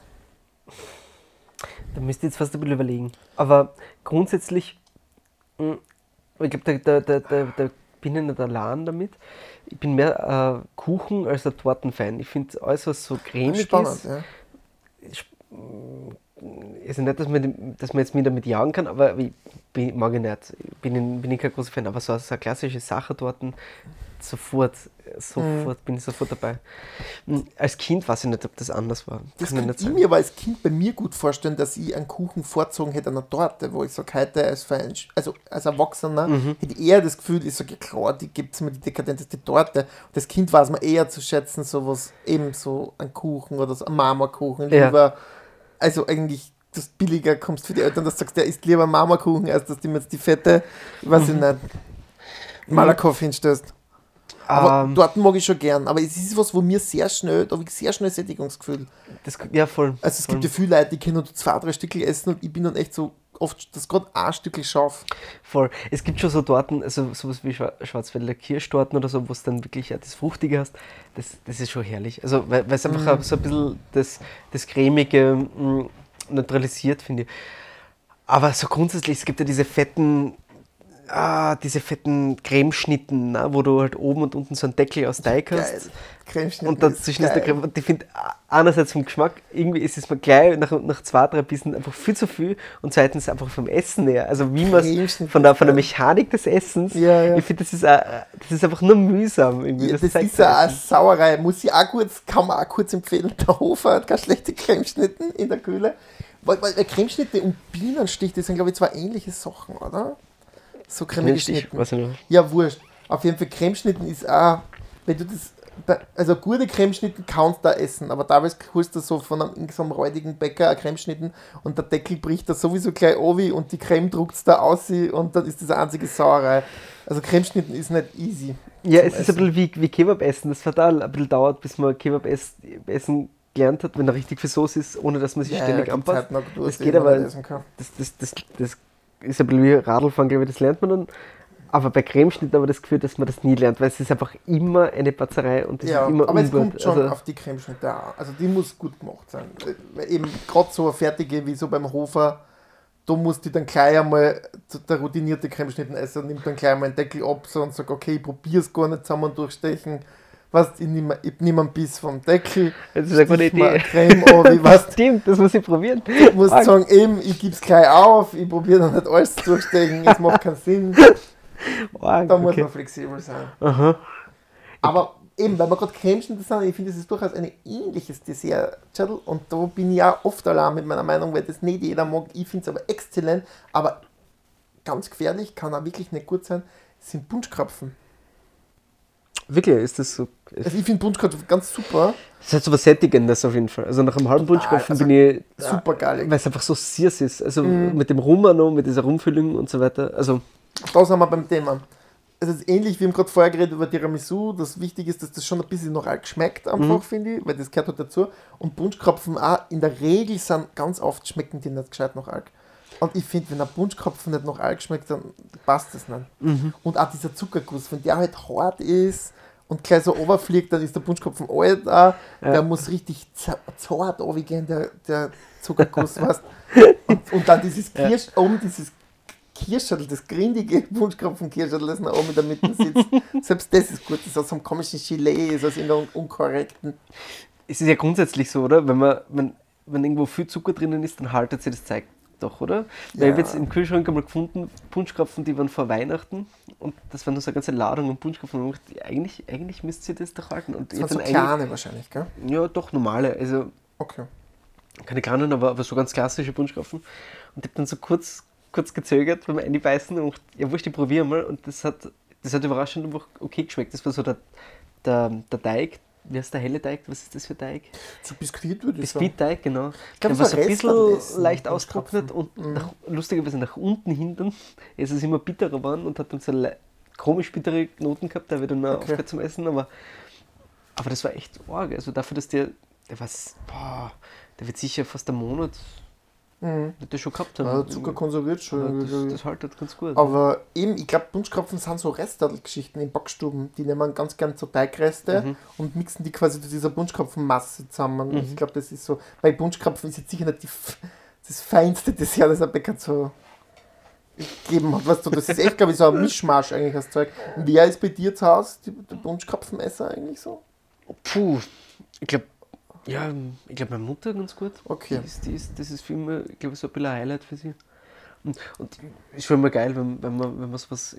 Da müsste ich jetzt fast ein bisschen überlegen. Aber grundsätzlich, mh, ich glaube, da, da, da, da, da bin ich nicht allein damit. Ich bin mehr äh, Kuchen als ein Tortenfan. Ich finde alles, was so cremig Spannend, ist, ja. Also nicht, dass man, dass man jetzt mich damit jagen kann, aber ich bin, mag ich nicht. Ich bin, ich- bin ich kein großer Fan, aber so, so eine klassische Sache dort, sofort, sofort bin ich sofort dabei. Hm, Als Kind weiß ich nicht, ob das anders war. Das Kann ich kann mir aber als Kind bei mir gut vorstellen, dass ich einen Kuchen vorzogen hätte einer Torte, wo ich sage, heute als, Verein, also als Erwachsener Mhm. hätte ich eher das Gefühl, ich sage, ja klar, die gibt es mir die dekadenteste Torte. Und das Kind weiß man eher zu schätzen, sowas, eben so ein Kuchen oder so ein Marmorkuchen, Ja. Also eigentlich das billiger kommst für die Eltern, dass du sagst, der isst lieber Marmorkuchen, als dass du ihm jetzt die fette, weiß Mhm. ich nicht, Malakoff hinstößt. Aber Ähm, dort mag ich schon gern. Aber es ist was, wo mir sehr schnell, da habe ich sehr schnell Sättigungsgefühl. das, ja, voll. Also es voll. gibt ja viele Leute, die können nur zwei, drei Stückel essen und ich bin dann echt so oft das gerade ein Stück scharf. Voll. Es gibt schon so Torten, also sowas wie Schwa- Schwarzwälder Kirschtorten oder so, wo es dann wirklich ja, das Fruchtige hast. Das, das ist schon herrlich. Also, weil es einfach auch so ein bisschen das, das Cremige mh, neutralisiert, finde ich. Aber so grundsätzlich, es gibt ja diese fetten, ah, diese fetten Cremeschnitten, ne, wo du halt oben und unten so einen Deckel aus Teig hast. Und dazwischen ist der geil. Creme. Und ich finde, einerseits vom Geschmack, irgendwie ist es mir gleich nach, nach zwei, drei Bissen einfach viel zu viel. Und zweitens einfach vom Essen her. Also wie man Cremeschnitt von der, ist von der. Mechanik des Essens. Ja, ja. Ich finde, das, ist auch- das ist einfach nur mühsam. Irgendwie. Ja, das ist ja eine. Sauerei. Muss ich auch kurz, kann man auch kurz empfehlen. Der Hofer hat keine schlechte Cremeschnitten in der Kühle. Weil, weil weil Cremeschnitte und Bienenstich, das sind glaube ich zwei ähnliche Sachen, oder? So cremige Bienenstich, Schnitten. weiß ich nicht. Ja, wurscht. Auf jeden Fall Cremeschnitten ist auch, wenn du das, also gute Cremeschnitten kannst du da essen, aber teilweise holst du so von einem, so einem räudigen Bäcker ein Cremeschnitten und der Deckel bricht da sowieso gleich obi und die Creme druckt da aus und dann ist das eine einzige Sauerei. Also Cremeschnitten ist nicht easy. Ja, es ist ein bisschen wie, wie Kebab essen. Das fatal ein bisschen dauert, bis man Kebab ess, essen gelernt hat, wenn er richtig viel Soße ist, ohne dass man sich ständig gibt's anpasst. halt noch das geht aber, das, essen das, das, das ist ein bisschen wie Radlfahren, glaube ich, das lernt man dann. Aber bei Cremeschnitten habe ich das Gefühl, dass man das nie lernt, weil es ist einfach immer eine Batzerei und das Ja, ist immer aber es ungut. kommt schon Also, auf die Cremeschnitte an. Also die muss gut gemacht sein. Eben gerade so eine fertige wie so beim Hofer, da musst du dann gleich einmal, der routinierte Cremeschnittenesser nimmt dann gleich einmal einen Deckel ab so und sagt, okay, ich probiere es gar nicht zusammen durchstechen. Weißt, ich nehme ich nehm einen Biss vom Deckel, Das ist eine gute Idee. Creme an, ich weißt, Stimmt, das muss ich probieren. du musst Fuck. sagen, eben, ich gebe es gleich auf, ich probiere dann nicht alles durchstechen, es macht keinen Sinn. Arg, Da muss okay. man flexibel sein. Aha. Aber eben, weil wir gerade Cremeschnitte sind, ich finde, das ist durchaus ein ähnliches Dessert, Chadl, und da bin ich auch oft allein mit meiner Meinung, weil das nicht jeder mag. Ich finde es aber exzellent, aber ganz gefährlich, kann auch wirklich nicht gut sein, sind Punschkrapfen. Wirklich, ist das so. Also ich finde Punschkrapfen ganz super, Das hat so was Sättigendes auf jeden Fall. Also nach einem halben Punschkopf also bin ich. super geil. Weil es einfach so süß ist. Also Mhm. mit dem Rum noch, mit dieser Rumfüllung und so weiter. Also, Da sind wir beim Thema. Es ist ähnlich, wir haben gerade vorher geredet über Tiramisu. Das Wichtige ist, dass das schon ein bisschen noch alt schmeckt, einfach, finde ich, weil das gehört halt dazu. Und Punschkrapfen auch in der Regel sind ganz oft schmecken die nicht gescheit noch alt. Und ich finde, wenn ein Punschkrapfen nicht noch alt schmeckt, dann passt das nicht. Und auch dieser Zuckerguss, wenn der halt hart ist und gleich so overfliegt, dann ist der Punschkrapfen alt auch. Der muss richtig za- zart runtergehen, der, der Zuckerguss, weißt und, und dann dieses Kirsch, oben dieses Kirschschattel, das grindige Wunschkrapfen-Kirschschattel, das noch oben in der Mitte sitzt. Selbst das ist gut. Das ist aus einem komischen Gelee, ist aus irgendeinem unkorrekten. es ist ja grundsätzlich so, oder? Wenn man, wenn, wenn irgendwo viel Zucker drinnen ist, dann haltet sich das Zeug doch, oder? Weil ich habe jetzt im Kühlschrank einmal gefunden, Punschkrapfen, die waren vor Weihnachten und das waren nur so eine ganze Ladung. Und ich dachte, eigentlich, eigentlich müsste sie das doch halten. Und Das hab so kleine wahrscheinlich, gell? Ja, doch normale. Also Okay. keine kleinen, aber, aber so ganz klassische Punschkrapfen. Und ich habe dann so kurz, kurz gezögert beim Einbeißen und ja, wurscht, ich probiere mal. Und das hat, das hat überraschend einfach okay geschmeckt. Das war so der, der, der Teig. Wie heißt der helle Teig? Was ist das für Teig? So bisküvit würde ich sagen. Biskuitteig, genau. glaub, der war so ein bisschen leicht Krapfen. und nach, lustigerweise nach unten hin dann ist es immer bitterer geworden und hat dann so komisch bittere Noten gehabt, da wieder nur Okay. aufgehört zum Essen, aber, aber das war echt arg. Also dafür, dass der, der was, boah, der wird sicher fast einen Monat, Mhm. wird der schon gehabt haben. Ja, Zucker konserviert schon. das, das haltet ganz gut. Aber eben, ich glaube, Punschkrapfen sind so Restgeschichten in Backstuben. Die nehmen ganz gern so Teigreste Mhm. und mixen die quasi zu dieser Punschkrapfenmasse zusammen. Ich glaube, das ist so. Bei Punschkrapfen ist jetzt sicher nicht die, das feinste Dessert, das ein Bäcker so gegeben hat. Weißt du, das ist echt, glaube ich, so ein Mischmasch eigentlich, das Zeug. Und wer ist bei dir zu Hause, die, der Punschkrapfenesser eigentlich so? Puh, ich glaube, ja, ich glaube, meine Mutter ganz gut. Okay. Die ist, die ist, das ist für mich, ich glaube, so ein bisschen ein Highlight für sie. Und, und ist schon immer geil, wenn, wenn, man, wenn man sowas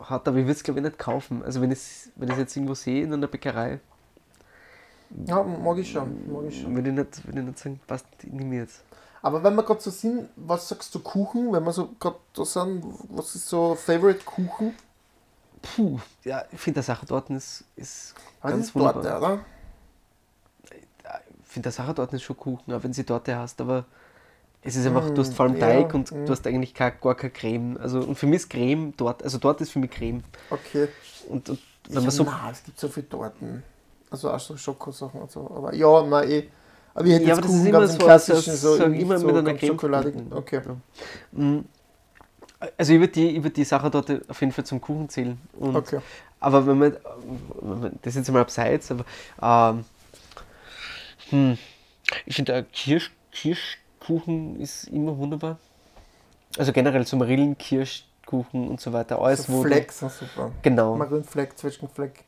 hat, aber ich würde es, glaube ich, nicht kaufen. Also, wenn ich es wenn ich's jetzt irgendwo sehe in einer Bäckerei, Ja, mag ich schon. Mag ich schon. würde ich nicht, würde ich nicht sagen, passt, ich nehme jetzt. Aber wenn wir gerade so sind, was sagst du Kuchen, wenn wir so gerade da sind, was ist so Favorite Kuchen? Puh, ja, ich finde, der Sachertorten ist, ist das ganz ist wunderbar. Torte, oder? Ich finde, der Sachertorten ist schon Kuchen, auch wenn sie Torte hast, aber es ist einfach, du hast vor allem Mm, Teig ja, und mm. du hast eigentlich gar, gar keine Creme. Also, und für mich ist Creme dort, also dort ist für mich Creme. Okay. Und, und wenn Ich, man so na, es gibt so viele Torten. Also auch so Schokosachen und so. Aber ja, nein, eh. Aber ich hätte Ja, jetzt aber das ist Kuchen immer ganz so- klassischen, so- so, immer so mit einer Creme schokoladig. verbunden. Okay. Ja. Mm. Also ich würde die, ich würd die Sache dort auf jeden Fall zum Kuchen zählen. Und, okay. Aber wenn man, wenn man, das ist jetzt mal abseits, aber ähm, hm, ich finde der Kirsch, Kirschkuchen ist immer wunderbar. Also generell so Marillen, Kirschkuchen und so weiter, alles So Flecks sind super. Genau. Marillenfleck, Zwetschgenfleck.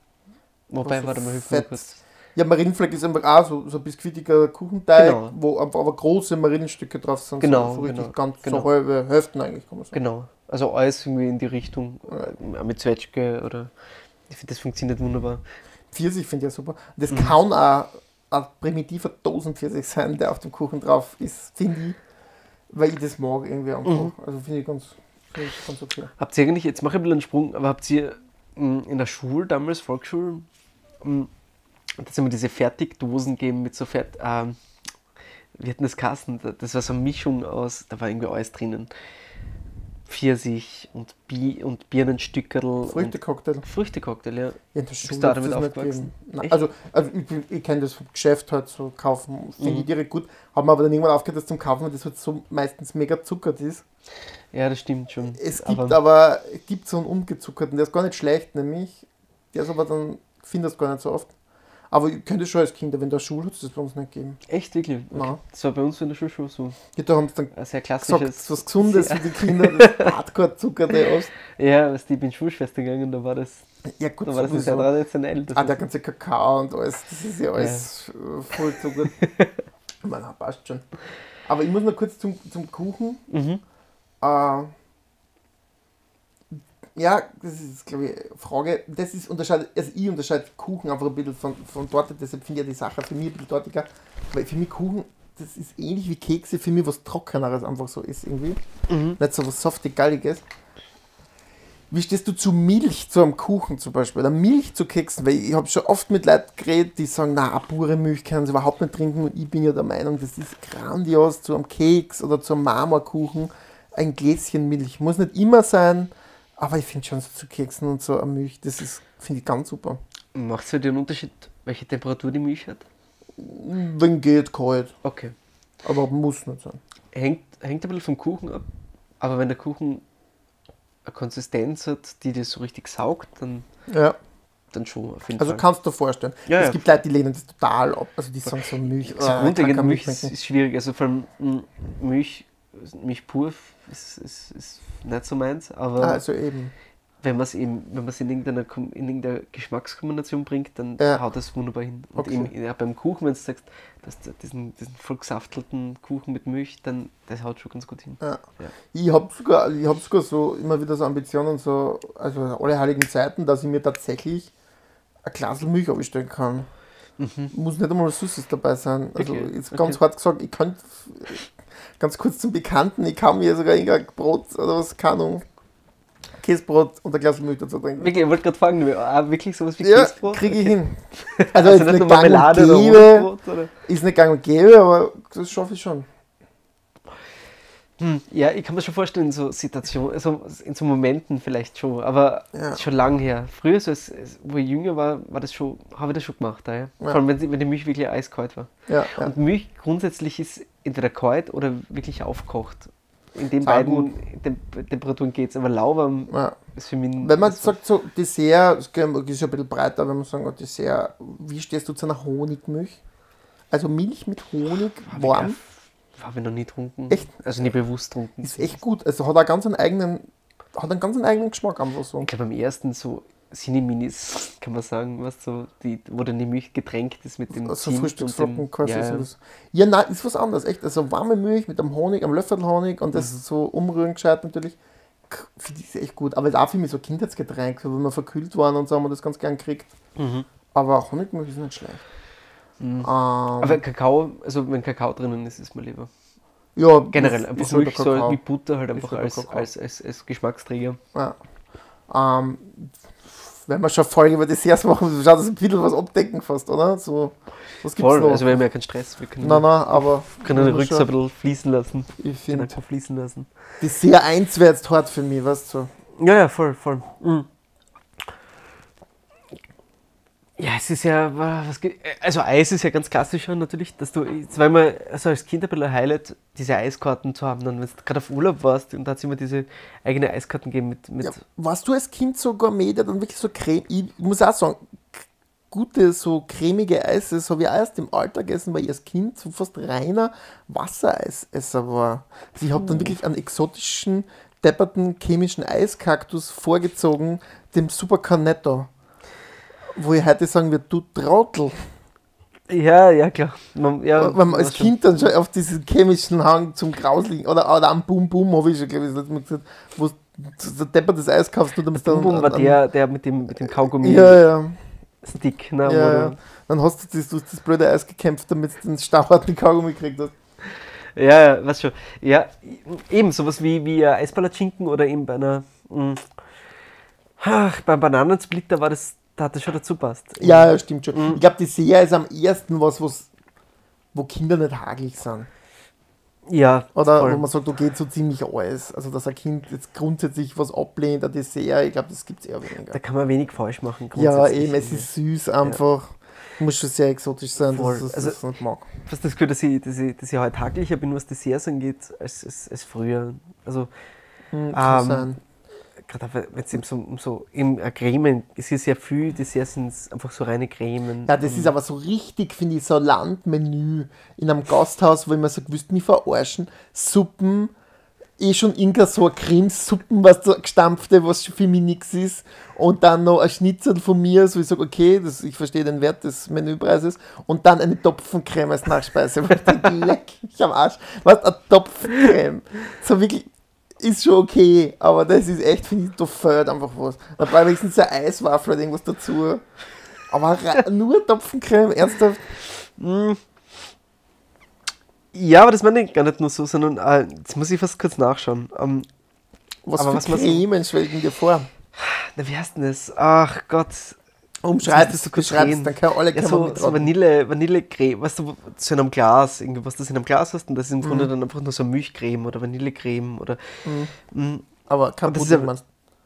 Wobei, so warte mal, hilf fett. mir kurz. Ja, Marillenfleck ist einfach auch so, so ein biskuitiger Kuchenteig, Genau. wo einfach aber große Marillenstücke drauf sind. Genau, So, so richtig genau, ganz genau. so halbe Hälften eigentlich, kann man sagen. Genau. Also alles irgendwie in die Richtung, äh, mit Zwetschge oder. Ich finde, das funktioniert wunderbar. Pfirsich finde ich ja super. Das Mhm. kann auch ein primitiver Dosenpfirsich sein, der auf dem Kuchen drauf ist, finde ich. Weil ich das mag irgendwie einfach. Mhm. Also finde ich ganz, finde ich ganz okay. Habt ihr eigentlich, jetzt mache ich ein bisschen einen Sprung, aber habt ihr mh, in der Schule, damals Volksschule, mh, dass immer diese Fertigdosen geben mit so Fert, ähm, wie hatten das Kassen? Das war so eine Mischung aus, da war irgendwie alles drinnen. Pfirsich und, Bi und Birnenstückerl Früchtecocktail. Früchtecocktail, ja. Ja, der Bist du damit das aufgewachsen? Nein, also, also ich, ich kenne das vom Geschäft halt so kaufen, finde Mhm. ich direkt gut. Habe mir aber dann irgendwann aufgehört, das zum Kaufen, weil das halt so meistens mega zuckert ist. Ja, das stimmt schon. Es gibt aber, gibt so einen umgezuckerten, der ist gar nicht schlecht, nämlich. Der ist aber dann, ich finde das gar nicht so oft. Aber ich könnte schon als Kinder, wenn der Schule hat es das bei uns nicht gegeben. Echt, wirklich? Nein. Das war bei uns in der Schule schon so Ja, da haben sie dann ein sehr gesagt, klassisches. was Gesundes für die Kinder, das Hardcore-zuckerte Ost. Ja, weißt ich bin Schulschwester gegangen, da war das, Ja, gut, da war das sehr traditionell. Das Ah, der ganze Kakao und alles, das ist ja alles äh, voll zuckert. ich meine, passt schon. Aber ich muss noch kurz zum, zum Kuchen. mhm. Äh, ja, das ist, glaube ich, eine Frage. Das ist unterscheidet, also ich unterscheide Kuchen einfach ein bisschen von, von Torte, deshalb finde ich ja die Sache für mich ein bisschen dortiger. Weil für mich Kuchen, das ist ähnlich wie Kekse, für mich was Trockeneres einfach so ist irgendwie. Mhm. Nicht so was softig Galliges. Wie stehst du zu Milch, zu einem Kuchen zum Beispiel? Oder Milch zu Keksen? Weil ich habe schon oft mit Leuten geredet, die sagen, na, pure Milch können sie überhaupt nicht trinken. Und ich bin ja der Meinung, das ist grandios zu einem Keks oder zu einem Marmorkuchen. Ein Gläschen Milch. Muss nicht immer sein, aber ich finde schon so zu Keksen und so eine Milch, das ist, finde ich ganz super. Macht es für den Unterschied, welche Temperatur die Milch hat? Wenn geht, kalt. Okay. Aber muss nicht sein. Hängt, hängt ein bisschen vom Kuchen ab, aber wenn der Kuchen eine Konsistenz hat, die das so richtig saugt, dann, Ja. dann schon auf jeden Also Fall. kannst du dir vorstellen. Ja, es ja. gibt Leute, die lehnen das total ab. Also die sagen so Milch. so keine Milch ist, ist schwierig. Also vor allem mm, Milch, Milch pur ist, ist, ist nicht so meins, aber Ah, also eben. wenn man es eben, wenn man es in irgendeiner, in irgendeiner Geschmackskombination bringt, dann Ja. haut das wunderbar hin. Und Okay. eben, ja, beim Kuchen, wenn du sagst, dass diesen, diesen voll gesaftelten Kuchen mit Milch, dann das haut schon ganz gut hin. Ja. Ja. Ich habe sogar, ich hab sogar so immer wieder so Ambitionen, so, also alle heiligen Zeiten, dass ich mir tatsächlich ein Glas Milch abstellen kann. Muss nicht einmal was Süßes dabei sein. Also Mhm. Okay, jetzt ganz okay. hart gesagt, ich könnte ganz kurz zum Bekannten, ich kann mir sogar irgendein Brot oder was, keine Ahnung, Käsebrot und ein Glas Milch dazu trinken. Wirklich, ich wollte gerade fragen, ah, wirklich sowas wie Ja, Käsebrot? kriege ich hin. Also, Also jetzt nicht nur gang Marmelade und gäbe? Oder? ist nicht gang und gäbe, aber das schaffe ich schon. Hm, ja, ich kann mir schon vorstellen, in so Situationen, also in so Momenten vielleicht schon, aber Ja. schon lang her. Früher, so als, als- wo ich jünger war, war das schon, habe ich das schon gemacht. Ja. Ja. Vor allem, wenn, die Milch wirklich eiskalt war. Ja. Und Milch grundsätzlich ist entweder kalt oder wirklich aufkocht. In den beiden Tem Temperaturen geht es, aber lauwarm ja. ist für mich. Wenn man sagt so Dessert, ist ja ein bisschen breiter, wenn man sagt, oh, Dessert, wie stehst du zu einer Honigmilch? Also Milch mit Honig, warm, Habe ich noch nie getrunken. Echt? Also nie bewusst getrunken. ist echt gut. Also hat auch ganz einen eigenen, hat einen ganz einen eigenen Geschmack einfach so. Ich glaube, am ersten so Cineminis, kann man sagen, was so, die, wo dann die Milch getränkt ist mit dem So Zimt und Frühstücksflocken quasi. ja, ja. Ja, nein, ist was anderes, echt. Also warme Milch mit einem Honig, einem Löffel Honig und Mhm. das so umrühren gescheit natürlich. Finde ich echt gut. Aber auch für mich so Kindheitsgetränk, wenn wir verkühlt waren und so haben wir das ganz gern gekriegt. Mhm. Aber Honigmilch ist nicht schlecht. Mhm. Ähm, Aber Kakao, also wenn Kakao drinnen ist, ist mir lieber. ja, Generell ist- einfach halt Milch so wie Butter halt einfach halt als, als, als, als Geschmacksträger. Ja. Ähm, wenn wir schon Folge über Desserts machen, schaut das ein bisschen was abdecken fast, oder? So, was gibt's Voll, noch? also wir haben ja keinen Stress. Wir können, nein, nein, aber können den Rücks ein bisschen fließen lassen. ich finde, fließen lassen. Dessert 1 wäre jetzt hart für mich, weißt du? Ja, ja, voll, voll. Mhm. Ja, es ist ja, was, also Eis ist ja ganz klassisch natürlich, dass du, es war immer, also als Kind ein bisschen ein Highlight, diese Eiskarten zu haben, dann wenn du gerade auf Urlaub warst und da hat es immer diese eigene Eiskarten gegeben mit, mit Ja, warst du als Kind so Gourmet, der dann wirklich so creme, ich muss auch sagen, gute, so cremige Eis, das habe ich auch erst im Alter gegessen, weil ich als Kind so fast reiner Wassereisesser war. Also ich habe dann wirklich einen exotischen, depperten chemischen Eiskaktus vorgezogen, dem Super Cornetto. Wo ich heute sagen würde, du Trottel. ja, ja, klar. Man, ja, Wenn man als Kind dann schon auf diesen chemischen Hang zum Grausligen oder, oder am Boom Boom, habe ich schon, glaube ich, das letzte Mal gesagt, wo du so deppertes Eis kaufst, nur damit du Bum Bum war der, der mit dem, mit dem Kaugummi Ja, ja. Stick, ne, Ja, ja. Dann hast du das, du hast das blöde Eis gekämpft, damit du den stauharten Kaugummi gekriegt hast. Ja, ja, weißt schon. Ja, eben sowas wie, wie Eisballerschinken oder eben bei einer. Mh, ach, beim Bananensplitter war das, da hat das schon dazu passt. Ja, ja, stimmt schon. Mhm. Ich glaube, die Serie ist am ersten was, was wo Kinder nicht hagelig sind. Ja, Oder voll. wo man sagt, okay, so ziemlich alles. Also, dass ein Kind jetzt grundsätzlich was ablehnt, eine Dessert, ich glaube, das gibt es eher weniger. da kann man wenig falsch machen. Ja, eben, es ist süß einfach. Muss schon sehr exotisch sein, Voll. dass ich Also- das nicht mag. fast das Gefühl, dass ich, dass ich, dass ich heute haglicher bin, was Desserts angeht, als, als, als früher. Also, Hm, kann Ähm, sein. Gerade wenn es eben so, so im äh, Cremen, es ist ja viel Desserts sind einfach so reine Cremen. Ja, das ist aber so richtig, finde ich, so ein Landmenü in einem Gasthaus, wo ich mir so gewusst, mich verarschen. Suppen, eh schon irgendein so eine Cremesuppen, was da gestampfte, was schon für mich nichts ist. Und dann noch ein Schnitzel von mir, so ich sage, okay, das, ich verstehe den Wert des Menüpreises. Und dann eine Topfencreme als Nachspeise. Weil ich denke, leck mich am Arsch. Was, eine Topfencreme? So wirklich, ist schon okay, aber das ist echt, finde ich, da fehlt einfach was. Da war wenigstens eine Eiswaffel oder irgendwas dazu. Aber nur Topfencreme, ernsthaft? Ja, aber das meine ich gar nicht nur so, sondern äh, jetzt muss ich fast kurz nachschauen. Ähm, Was Aber für was man so- Cremen schwelgen dir vor? na, wie heißt denn das? Ach Gott. Umschreib das es, so kurz beschreib es, drehen. dann können alle Ja, so, so Vanille, Vanillecreme, weißt du, in einem Glas, irgendwie, was du in einem Glas hast, und das ist im Mhm. Grunde dann einfach nur so Milchcreme oder Vanillecreme oder. Mm, Aber kein Pudding, ja-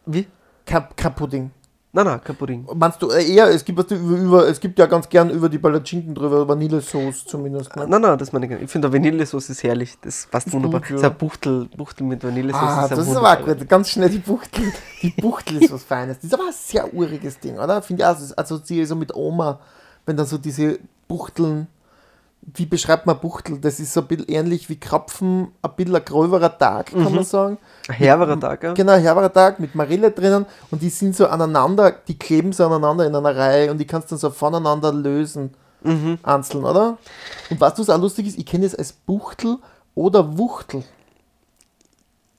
wie? kein, kein Pudding. Nein, nein, kein Pudding. Meinst du äh, eher, es gibt, was über, über, es gibt ja ganz gern über die Palatschinken drüber, Vanillesauce zumindest. Ne? Nein, nein, das meine ich nicht. Ich finde, Vanillesauce ist herrlich. Das passt Ist wunderbar. gut, Das ist ja. ein Buchtel, Buchtel mit Vanillesauce. Ah, ein das ist aber gut. Ganz schnell die Buchtel. Die Buchtel ist was Feines. Das ist aber ein sehr uriges Ding, oder? Finde ich auch, das assoziiere ich so mit Oma, wenn dann so diese Buchteln, wie beschreibt man Buchtel? Das ist so ein bisschen ähnlich wie Krapfen, ein bisschen ein gröberer Tag, kann man sagen. Ein herberer Tag, ja. Genau, herberer Tag mit Marille drinnen und die sind so aneinander, die kleben so aneinander in einer Reihe und die kannst du dann so voneinander lösen, Mhm. einzeln, oder? Und weißt du, was auch lustig ist? Ich kenne es als Buchtel oder Wuchtel.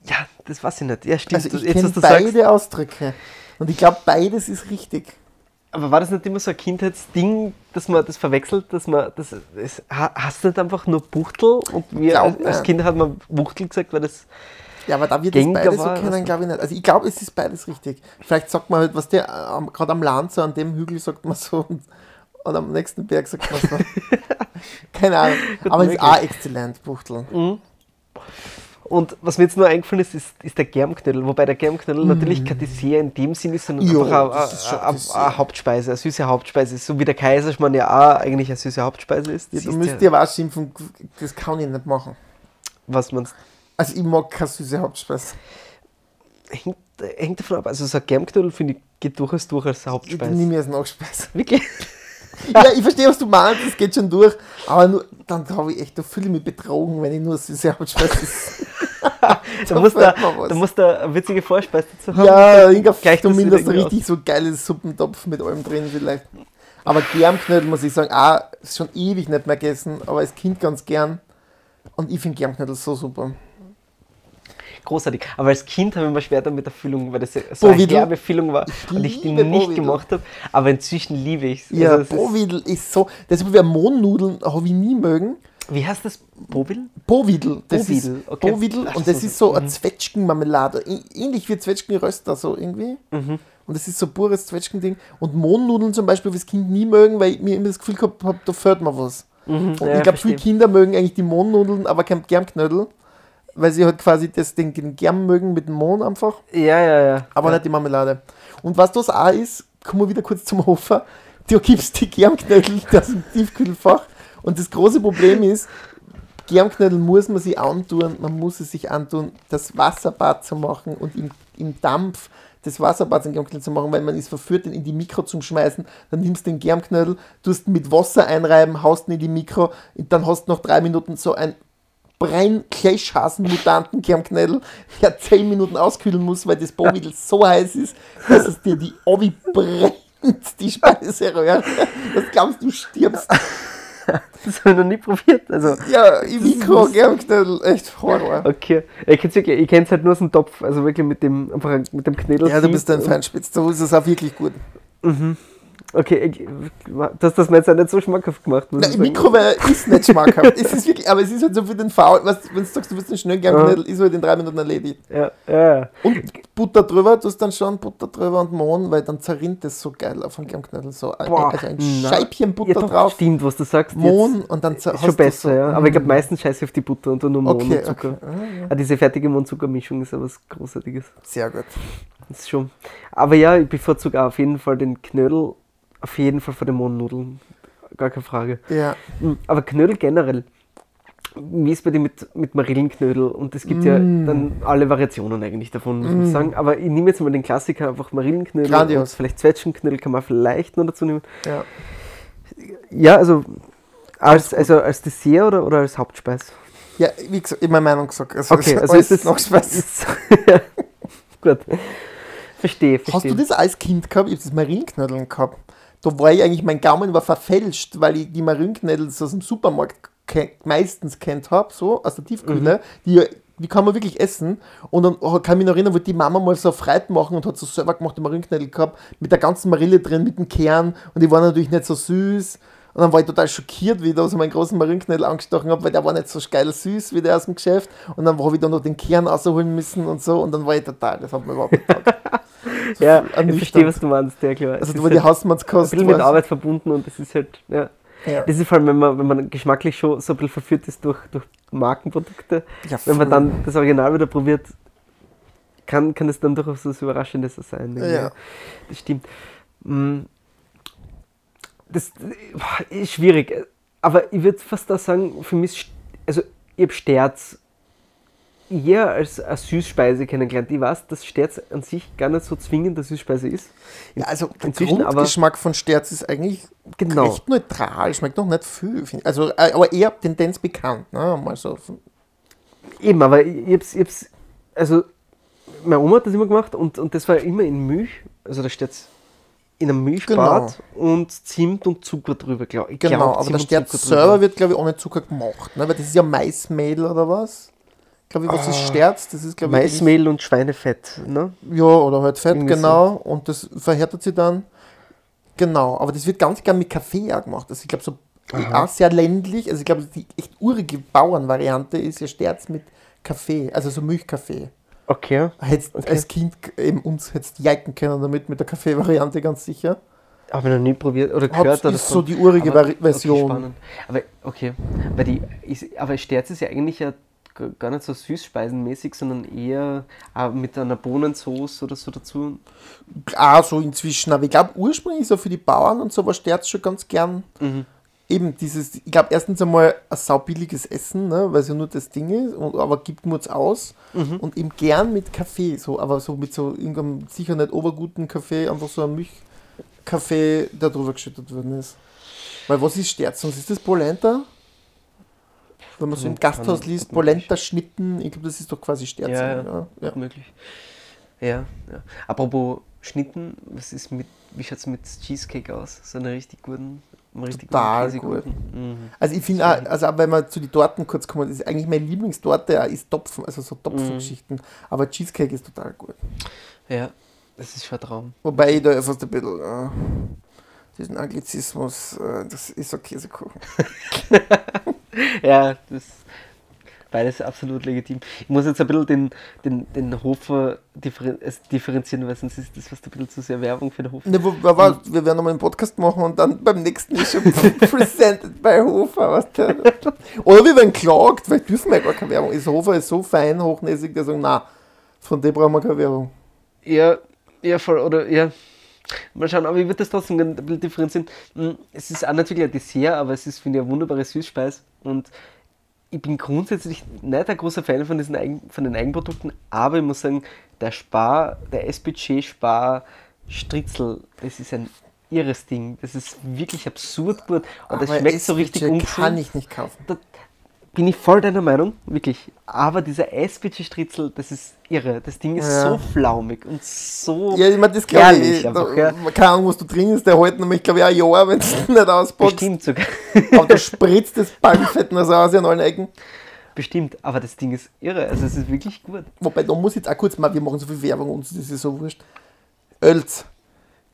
Ja, das weiß ich nicht. Ja, stimmt. Also ich kenne was du sagst. beide Ausdrücke. Und ich glaube, beides ist richtig. Aber war das nicht immer so ein Kindheitsding, dass man das verwechselt, dass man das, das ha- hast du nicht einfach nur Buchtel und wir Glaub, als, als ja. Kind hat man Wuchtel gesagt, weil das Ja, aber da wir das Gängiger beide so kennen, glaube ich nicht. Also ich glaube, es ist beides richtig. Vielleicht sagt man halt, was der, ähm, gerade am Land, so an dem Hügel sagt man so und, und am nächsten Berg sagt man so. Keine Ahnung. aber es ist möglich. auch exzellent, Buchtel. Und was mir jetzt nur eingefallen ist, ist, ist der Germknödel. Wobei der Germknödel natürlich kein Dessert in dem Sinn ist, sondern. Ja, einfach ist eine, Hauptspeise, eine süße Hauptspeise. So wie der Kaiserschmarrn ja auch eigentlich eine süße Hauptspeise ist. Ja, Das du ist müsst ja, auch schimpfen, das kann ich nicht machen. was man Also ich mag keine süße Hauptspeise. hängt, hängt davon ab. Also so ein Germknödel finde ich geht durchaus durch als Ich Hauptspeise. nehme als Nachspeise. Wirklich? ja, ich verstehe, was du meinst, das geht schon durch. Aber nur, dann habe ich echt, da ich mich betrogen, wenn ich nur süße Hauptspeise esse. Da muss da, da muss da eine witzige Vorspeise dazu haben. Ja, irgendein Gleicht das zumindest richtig so geiles Suppentopf mit allem drin vielleicht. Aber Germknödel muss ich sagen, auch ist schon ewig nicht mehr gegessen, aber als Kind ganz gern. Und ich finde Germknödel so super. Großartig. Aber als Kind habe ich immer schwer damit der Füllung, weil das so eine Bovidel. herbe Füllung war und ich die nicht Bovidel. gemacht habe. Aber inzwischen liebe ich es. Ja, also es ist, ist so, das ist wie Mohnnudeln, habe ich nie mögen. Wie heißt das? Bobil? Bovidel, das Bovidel, ist okay. Bovidel Ach und so, das ist so mhm. eine Zwetschgenmarmelade, ähnlich wie Zwetschgenröster so irgendwie. Mhm. Und das ist so pures Zwetschgending. Und Mohnnudeln zum Beispiel, habe ich das Kind nie mögen, weil ich mir immer das Gefühl gehabt habe, da fehlt mir was. Und Mhm. ja, ich glaube, viele. Kinder mögen eigentlich die Mohnnudeln, aber kein Germknödel, weil sie halt quasi das, den, den Germ mögen mit dem Mohn einfach, Ja, ja, ja. aber ja. nicht die Marmelade. Und was das auch ist, kommen wir wieder kurz zum Hofer, du gibst die Germknödel aus dem Tiefkühlfach und das große Problem ist, Germknödel muss man sich antun, man muss es sich antun, das Wasserbad zu machen und im, im Dampf das Wasserbad in Germknödel zu machen, weil man ist verführt, den in die Mikro zu schmeißen. Dann nimmst du den Germknödel, tust ihn mit Wasser einreiben, haust ihn in die Mikro und dann hast du noch drei Minuten so ein Brenn-Kleshhasen-Mutanten Germknödel, der zehn Minuten auskühlen muss, weil das Bohrmittel so heiß ist, dass es dir die Obi brennt, die Speiseröhre. Das glaubst du stirbst. Das habe ich noch nie probiert. Also, Ja, im Mikro Germknödel, echt Horror. okay. Ich kenne es halt nur aus dem Topf, also wirklich mit dem, einfach mit dem Knödel. Ja, du bist ein Feinspitz, so ist es auch wirklich gut. Okay, hast das mir jetzt auch nicht so schmackhaft gemacht. Sagen. Mikrowelle ist nicht schmackhaft. es ist wirklich, aber es ist halt so für den Faul, wenn du sagst, du willst einen schnellen Germknödel, ist halt in drei Minuten erledigt. Ja, ja, ja. Und Butter drüber, du hast dann schon Butter drüber und Mohn, weil dann zerrinnt es so geil auf dem Germknödel. So ein, Boah, also ein na. Scheibchen Butter ja, doch, drauf, Stimmt, was du sagst. Mohn und dann zer- ist hast schon besser, so, ja. Aber ich glaube mm. meistens scheiße auf die Butter und dann nur Mohn Okay, und Zucker. okay. Ah, ja. Ah, diese fertige Mohn-Zucker-Mischung ist aber was Großartiges. Sehr gut. Das ist schon. Aber ja, ich bevorzuge auf jeden Fall den Knödel, auf jeden Fall Mohnnudeln. Gar keine Frage. Ja. Mm, Aber Knödel generell. Wie ist bei dir mit, mit Marillenknödel? Und es gibt ja Mm. dann alle Variationen eigentlich davon, muss man sagen. Aber ich nehme jetzt mal den Klassiker, einfach Marillenknödel. Grandios. Und vielleicht Zwetschgenknödel kann man vielleicht noch dazu nehmen. ja. Ja, also als, also als Dessert oder, oder als Hauptspeis? Ja, wie gesagt, ich meine Meinung gesagt. Also, Okay, also ist es noch ja, gut. Verstehe, verstehe. Hast du das als Kind gehabt? Ich habe das Marillenknödeln gehabt. Da war ich eigentlich, mein Gaumen war verfälscht, weil ich die Marillenknödel so aus dem Supermarkt meistens kennt habe, so aus der Tiefkühle. Die, die kann man wirklich essen. Und dann kann ich mich noch erinnern, wo die Mama mal so Freit machen und hat so selber gemachte Marillenknödel gehabt, mit der ganzen Marille drin, mit dem Kern. Und die waren natürlich nicht so süß. Und dann war ich total schockiert, wie ich da so meinen großen Marillenknödel angestochen habe, weil der war nicht so geil süß wie der aus dem Geschäft. Und dann habe ich da noch den Kern rausholen müssen und so. Und dann war ich total, das hat mir überhaupt nicht. So ja, ich verstehe, was du meinst, ja klar. Also Es ist war die halt ein Hausmannskost. bisschen mit Arbeit verbunden und das ist halt, ja. Ja. Das ist vor allem, wenn man, wenn man geschmacklich schon so ein bisschen verführt ist durch, durch Markenprodukte, Ja, wenn man dann das Original wieder probiert, kann, kann es dann durchaus was Überraschendes sein. irgendwie. Ja. Das stimmt. Mm. Das ist schwierig. Aber ich würde fast da sagen, für mich, also ich habe Sterz eher als eine Süßspeise kennengelernt. Ich weiß, dass Sterz an sich gar nicht so zwingend eine Süßspeise ist. Ja, also der Grundgeschmack von Sterz ist eigentlich Genau. recht neutral, schmeckt noch nicht viel. Also, äh, aber eher Tendenz bekannt. Ne? Mal so. Eben, aber ich, hab's, ich hab's, also meine Oma hat das immer gemacht und, und das war immer in Milch, also da steht's in einem Milchbad und Zimt und Zucker drüber, glaube ich. Genau, glaub, aber der Sterz selber wird, glaube ich, ohne Zucker gemacht. Ne? Weil das ist ja Maismehl oder was? Glaube ich, was ist Sterz? Das ist, glaube ich, Maismehl und Schweinefett, ne? Ja, oder halt Fett, Irgendwie genau. Und das verhärtet sie dann. Genau, aber das wird ganz gern mit Kaffee auch gemacht. Also ich glaube, so auch sehr ländlich. Also ich glaube, die echt urige Bauernvariante ist ja Sterz mit Kaffee, also so Milchkaffee. Okay. Hättest Okay. als Kind eben uns hättest jagen können damit mit der Kaffee-Variante ganz sicher. Habe ich noch nie probiert oder Hab's- gehört. oder ist so die urige aber, Version. Okay, spannend. Aber okay, weil die, ist, aber Sterz ist ja eigentlich ja gar nicht so süßspeisenmäßig, sondern eher äh, mit einer Bohnensauce oder so dazu. Auch so inzwischen, aber ich glaube ursprünglich so für die Bauern und so war Sterz schon ganz gern Mhm. eben dieses, ich glaube erstens einmal ein saubilliges Essen, ne, weil es ja nur das Ding ist, und, aber gibt Mutz aus Mhm. und eben gern mit Kaffee, so, aber so mit so irgendeinem sicher nicht oberguten Kaffee, einfach so ein Milchkaffee, der drüber geschüttet worden ist. Weil was ist Sterz? Sonst ist das Polenta? Wenn man so im Gasthaus liest, Polenta Schnitten, ich glaube, das ist doch quasi Sterz. Ja, ja. ja. möglich. Ja, ja. Apropos Schnitten, was ist mit, wie schaut es mit Cheesecake aus? So eine richtig guten, einen richtig Total guten Käsekuchen? Mhm. Also ich finde, auch, also auch wenn wir zu den Torten kurz kommen, ist eigentlich meine Lieblingstorte ist Topfen, also so Topfengeschichten. Aber Cheesecake ist total gut. Ja, das ist schon ein Traum. Wobei ich da fast ein bisschen äh, diesen Anglizismus, äh, das ist so Käsekuchen. Ja, das beides absolut legitim. Ich muss jetzt ein bisschen den, den, den Hofer differen differenzieren, weil sonst ist das fast ein bisschen zu sehr Werbung für den Hofer. Ne, wo, wo, wo, wir werden nochmal einen Podcast machen und dann beim nächsten ist schon presented bei Hofer. Was der, oder wir werden klagt, weil dürfen wir ja gar keine Werbung. Ist Hofer ist so fein, hochnäsig, der sagt, na, von dem brauchen wir keine Werbung. Ja, ja, voll, oder ja. Mal schauen, aber ich würde das trotzdem ein bisschen differenzieren. Mm, Es ist auch nicht wirklich ein Dessert, aber es ist, finde ich, eine wunderbare Süßspeise. Und ich bin grundsätzlich nicht ein großer Fan von, diesen Eigen, von den Eigenprodukten, aber ich muss sagen, der Spar, der SPC Spar Stritzel, das ist ein irres Ding. Das ist wirklich absurd gut. Und das Aber schmeckt so richtig ungesund. kann ich nicht kaufen. Da bin ich voll deiner Meinung, wirklich. Aber dieser SPC-Stritzel, das ist irre. Das Ding ist Ja. so flaumig und so Ja, ich meine, das glaube ich. einfach, ja. Keine Ahnung, was du trinkst, der hält nämlich, glaube ich, ein Jahr, wenn es nicht auspackt. Bestimmt sogar. Aber da spritzt das Bankfett noch so aus in allen Ecken. Bestimmt. Aber das Ding ist irre. Also es ist wirklich gut. Wobei, da muss ich jetzt auch kurz mal, wir machen so viel Werbung und das ist so wurscht. Ölz.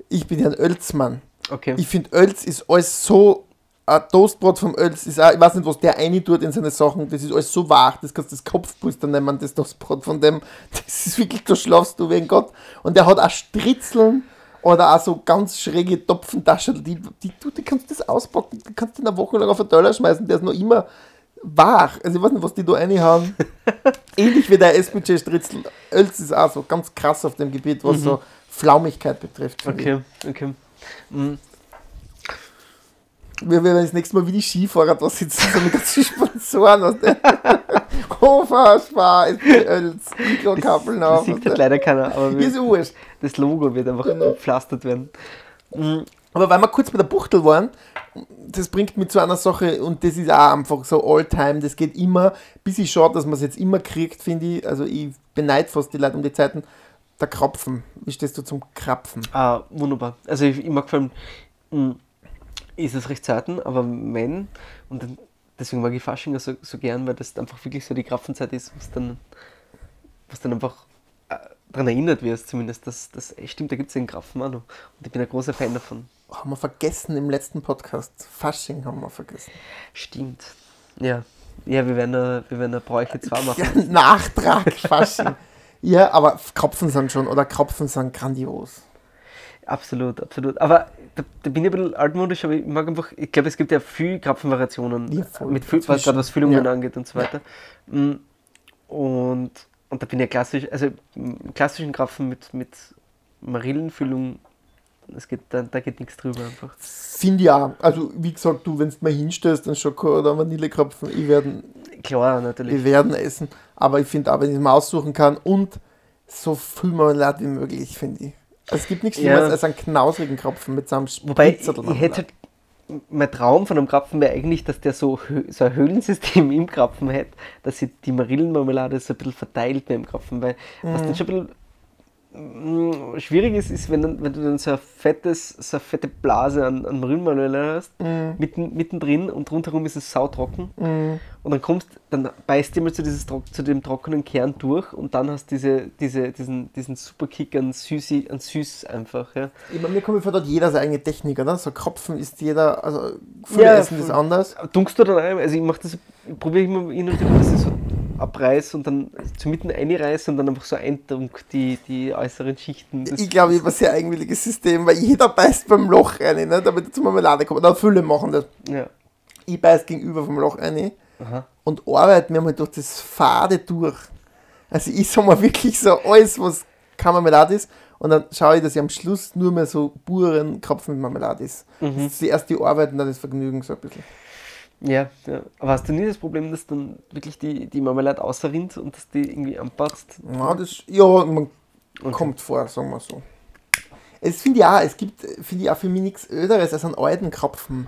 Ich bin ja ein Ölzmann. Okay. Ich finde, Ölz ist alles so. Ein Toastbrot vom Ölz ist auch, ich weiß nicht, was der eine tut in seine Sachen, das ist alles so wach, das kannst du das Kopfpulster nennen, das Toastbrot von dem, das ist wirklich, da schlafst du wie ein Gott. Und der hat auch Stritzeln oder auch so ganz schräge Topfentaschen, die, die, du, die kannst du das auspacken, die kannst du in einer Woche lang auf den Teller schmeißen, der ist noch immer wach. Also ich weiß nicht, was die da reinhauen. Ähnlich wie der SPC Stritzel. Ölz ist auch so ganz krass auf dem Gebiet, was so Flaumigkeit betrifft. Okay, okay. Mm, Wir werden das nächste Mal wie die Skifahrer da sitzen, so mit ganzen Sponsoren. Aus der Hofer, Spar, Mikrokappeln Das auf. sieht halt leider keiner, aber Ist wir, wurscht. das Logo wird einfach gepflastert werden. Mm, Aber weil wir kurz bei der Buchtel waren, das bringt mich zu einer Sache und das ist auch einfach so all-time, das geht immer, bis ich schaue, dass man es jetzt immer kriegt, finde ich. Also ich beneide fast die Leute um die Zeiten. Der Krapfen. Wie stehst du zum Krapfen? Ah, wunderbar. Also ich, ich mag vor allem, mm, ist es recht selten, aber wenn, und dann, deswegen mag ich Fasching so, so gern, weil das einfach wirklich so die Krapfenzeit ist, was dann, was dann einfach äh, daran erinnert wirst, zumindest, dass das stimmt, da gibt es den Krapfen auch noch. Und ich bin ein großer Fan davon. Haben wir vergessen im letzten Podcast. Fasching haben wir vergessen. Stimmt. Ja. Ja, wir werden eine, wir werden eine Bräuche zwar machen. Ja, Nachtrag, Fasching. ja, aber Krapfen sind schon, oder Krapfen sind grandios. Absolut, absolut. Aber da, da bin ich ein bisschen altmodisch, aber ich mag einfach, ich glaube, es gibt ja viel Krapfenvariationen, Ja, mit viel, was, gerade was Füllungen Ja. angeht und so weiter. Mm, Und, und da bin ich ja klassisch, also klassischen Krapfen mit, mit Marillenfüllung, das geht, da, da geht nichts drüber einfach. Finde ich auch. Also, wie gesagt, du, wenn du mal hinstellst, dann Schoko oder Vanillekrapfen, ich werde Klar, natürlich. wir werden essen. Aber ich finde auch, wenn ich es mal aussuchen kann und so viel Marmelade wie möglich, finde ich. Also, es gibt nichts Ja. Schlimmeres als einen knausrigen Krapfen mit so einem Wobei, ich, Spritzel ich hätte halt, mein Traum von einem Krapfen wäre eigentlich, dass der so, so ein Höhlensystem im Krapfen hätte, dass sie die Marillenmarmelade so ein bisschen verteilt beim Krapfen, weil was dann schon ein bisschen schwierig ist, ist, wenn, dann, wenn du dann so ein fettes, so eine fette Blase an, an Marillenmarmelade hast, mitten, mittendrin und rundherum ist es sautrocken und dann kommst, dann beißt du mal zu, dieses, zu dem trockenen Kern durch und dann hast du diese, diese, diesen, diesen super Kick an, Süßi, an Süß einfach, ja. Ich meine, mir kommt vor, hat jeder seine eigene Technik, oder? So Krapfen ist jeder, also viel Ja, Essen ist anders. Dunkst du dann ein? Also ich mache das, probiere ich immer hin und wieder, dass ich so abreiß und dann zu mitten einreiße und dann einfach so eindrunk die, die äußeren Schichten. Ich glaube, ich habe ein sehr eigenwilliges System, weil jeder beißt beim Loch rein, ne, damit er zur Marmelade kommt. Oder viele machen das. ja. Ich beiß gegenüber vom Loch rein Aha. und arbeite mir mal durch das Fade durch. Also ich sag mal wirklich so alles, was keine Marmelade ist. Und dann schaue ich, dass ich am Schluss nur mehr so puren Krapfen mit Marmelade ist. Das ist zuerst die Arbeit und dann das Vergnügen so ein bisschen. Ja, ja. Aber hast du nie das Problem, dass dann wirklich die, die Marmelade ausrinnt und dass die irgendwie anpasst? Ja, das, ja man Okay. kommt vor, sagen wir so. Es finde ich auch, es gibt, finde ich auch für mich nichts Öderes als einen alten Krapfen.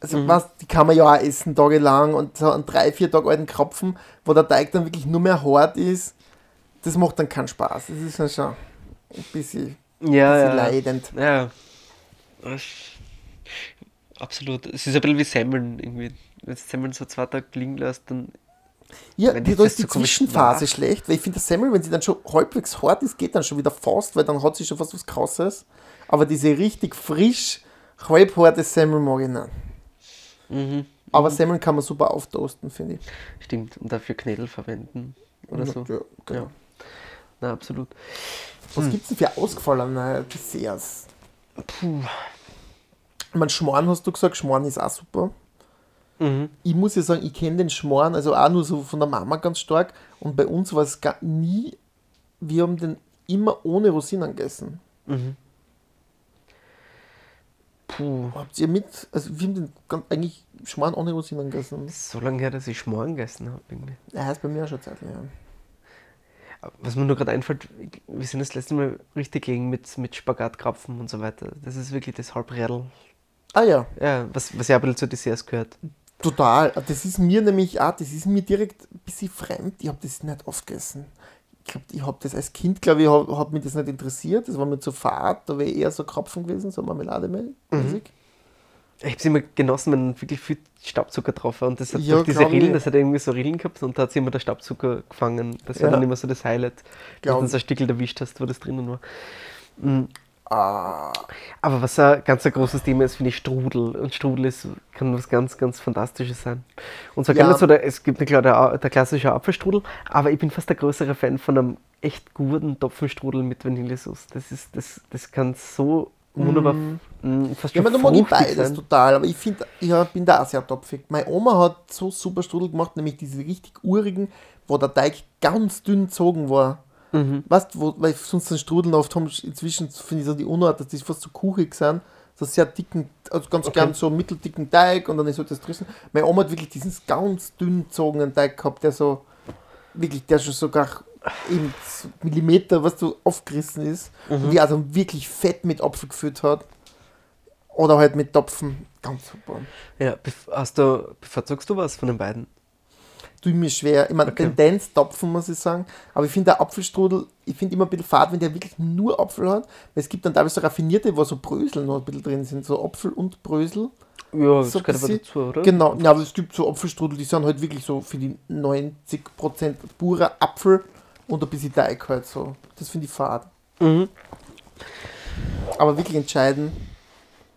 Also, was, die kann man ja auch essen tagelang und so einen drei, vier Tage alten Krapfen, wo der Teig dann wirklich nur mehr hart ist, das macht dann keinen Spaß. Das ist dann schon ein bisschen, Ja, bisschen ja. leidend. Ja. Das- Absolut. Es ist ein bisschen wie Semmeln irgendwie. Wenn du Semmeln so zwei Tage liegen lässt, dann. Ja, die, das da ist die so Zwischenphase war. schlecht, weil ich finde, der Semmel, wenn sie dann schon halbwegs hart ist, geht dann schon wieder fast, weil dann hat sie schon fast was Krasses. Aber diese richtig frisch, halbharte Semmel mag ich nicht. Mhm. Aber Semmeln kann man super auftoasten, finde ich. Stimmt. Und dafür Knädel verwenden. Oder so. Ja, genau. Ja. Na, absolut. Was gibt es denn für ausgefallene Desserts? Puh. Ich meine, Schmarrn hast du gesagt, Schmarrn ist auch super. Mhm. Ich muss ja sagen, ich kenne den Schmarrn, also auch nur so von der Mama ganz stark. Und bei uns war es gar nie, wir haben den immer ohne Rosinen gegessen. Mhm. Puh, Habt ihr mit, also wir haben den ganz, eigentlich Schmarrn ohne Rosinen gegessen. so lange her, dass ich Schmarrn gegessen habe. Irgendwie. Ja, ist bei mir auch schon Zeit, ja. Was mir nur gerade einfällt, wir sind das letzte Mal richtig gegen mit, mit Spagatkrapfen und so weiter. Das ist wirklich das Halbrädel. Ah ja, Ja, was, was ja ein bisschen zu Desserts gehört. total. Das ist mir nämlich auch, das ist mir direkt ein bisschen fremd. Ich habe das nicht oft gegessen. Ich glaube, ich habe das als Kind, glaube ich, habe hab mich das nicht interessiert. Das war mir zu fad, da wäre eher so Krapfen gewesen, so Marmelademäßig. Ich habe es immer genossen, wenn wirklich viel Staubzucker drauf war. Und das hat Ja, diese. Rillen, das hat irgendwie so Rillen gehabt und da hat sich immer der Staubzucker gefangen. Das war Ja. dann immer so das Highlight, dass Glaub du so ein Stückel erwischt hast, wo das drinnen war. Mhm. Ah, Aber was ein ganz ein großes Thema ist, finde ich Strudel. Und Strudel ist, kann was ganz, ganz Fantastisches sein. Und zwar Ja. so, der, es gibt klar der, der klassische Apfelstrudel, aber ich bin fast der größere Fan von einem echt guten Topfenstrudel mit Vanillesauce. Das, ist, das, das kann so wunderbar, mm, fast Ja, schon man, da mag ich beides sein. total, aber ich finde, ich bin da auch sehr topfig. Meine Oma hat so super Strudel gemacht, nämlich diese richtig urigen, wo der Teig ganz dünn gezogen war. Mhm. Weißt du, weil sonst den Strudeln oft haben, inzwischen finde ich so die Unart, dass die fast so kuchig sind, so sehr dicken, also ganz Okay. gern so mitteldicken Teig und dann ist halt das drüssen. Meine Oma hat wirklich diesen ganz dünn gezogenen Teig gehabt, der so, wirklich, der schon sogar eben Millimeter, was du aufgerissen ist und die also wirklich fett mit Apfel gefüllt hat. Oder halt mit Topfen. Ganz super. Ja, hast du, bevorzugst du was von den beiden? Tue ich mir schwer. Ich meine, Okay. Tendenz Topfen, muss ich sagen. Aber ich finde der Apfelstrudel, ich finde immer ein bisschen fad, wenn der wirklich nur Apfel hat. Weil es gibt dann teilweise so raffinierte, wo so Brösel noch ein bisschen drin sind. So Apfel und Brösel. Ja, das So gehört aber dazu, oder? Genau. Ja, aber es gibt so Apfelstrudel, die sind halt wirklich so für die 90% purer Apfel und ein bisschen Teig halt so. Das finde ich fad. Mhm. Aber wirklich entscheidend.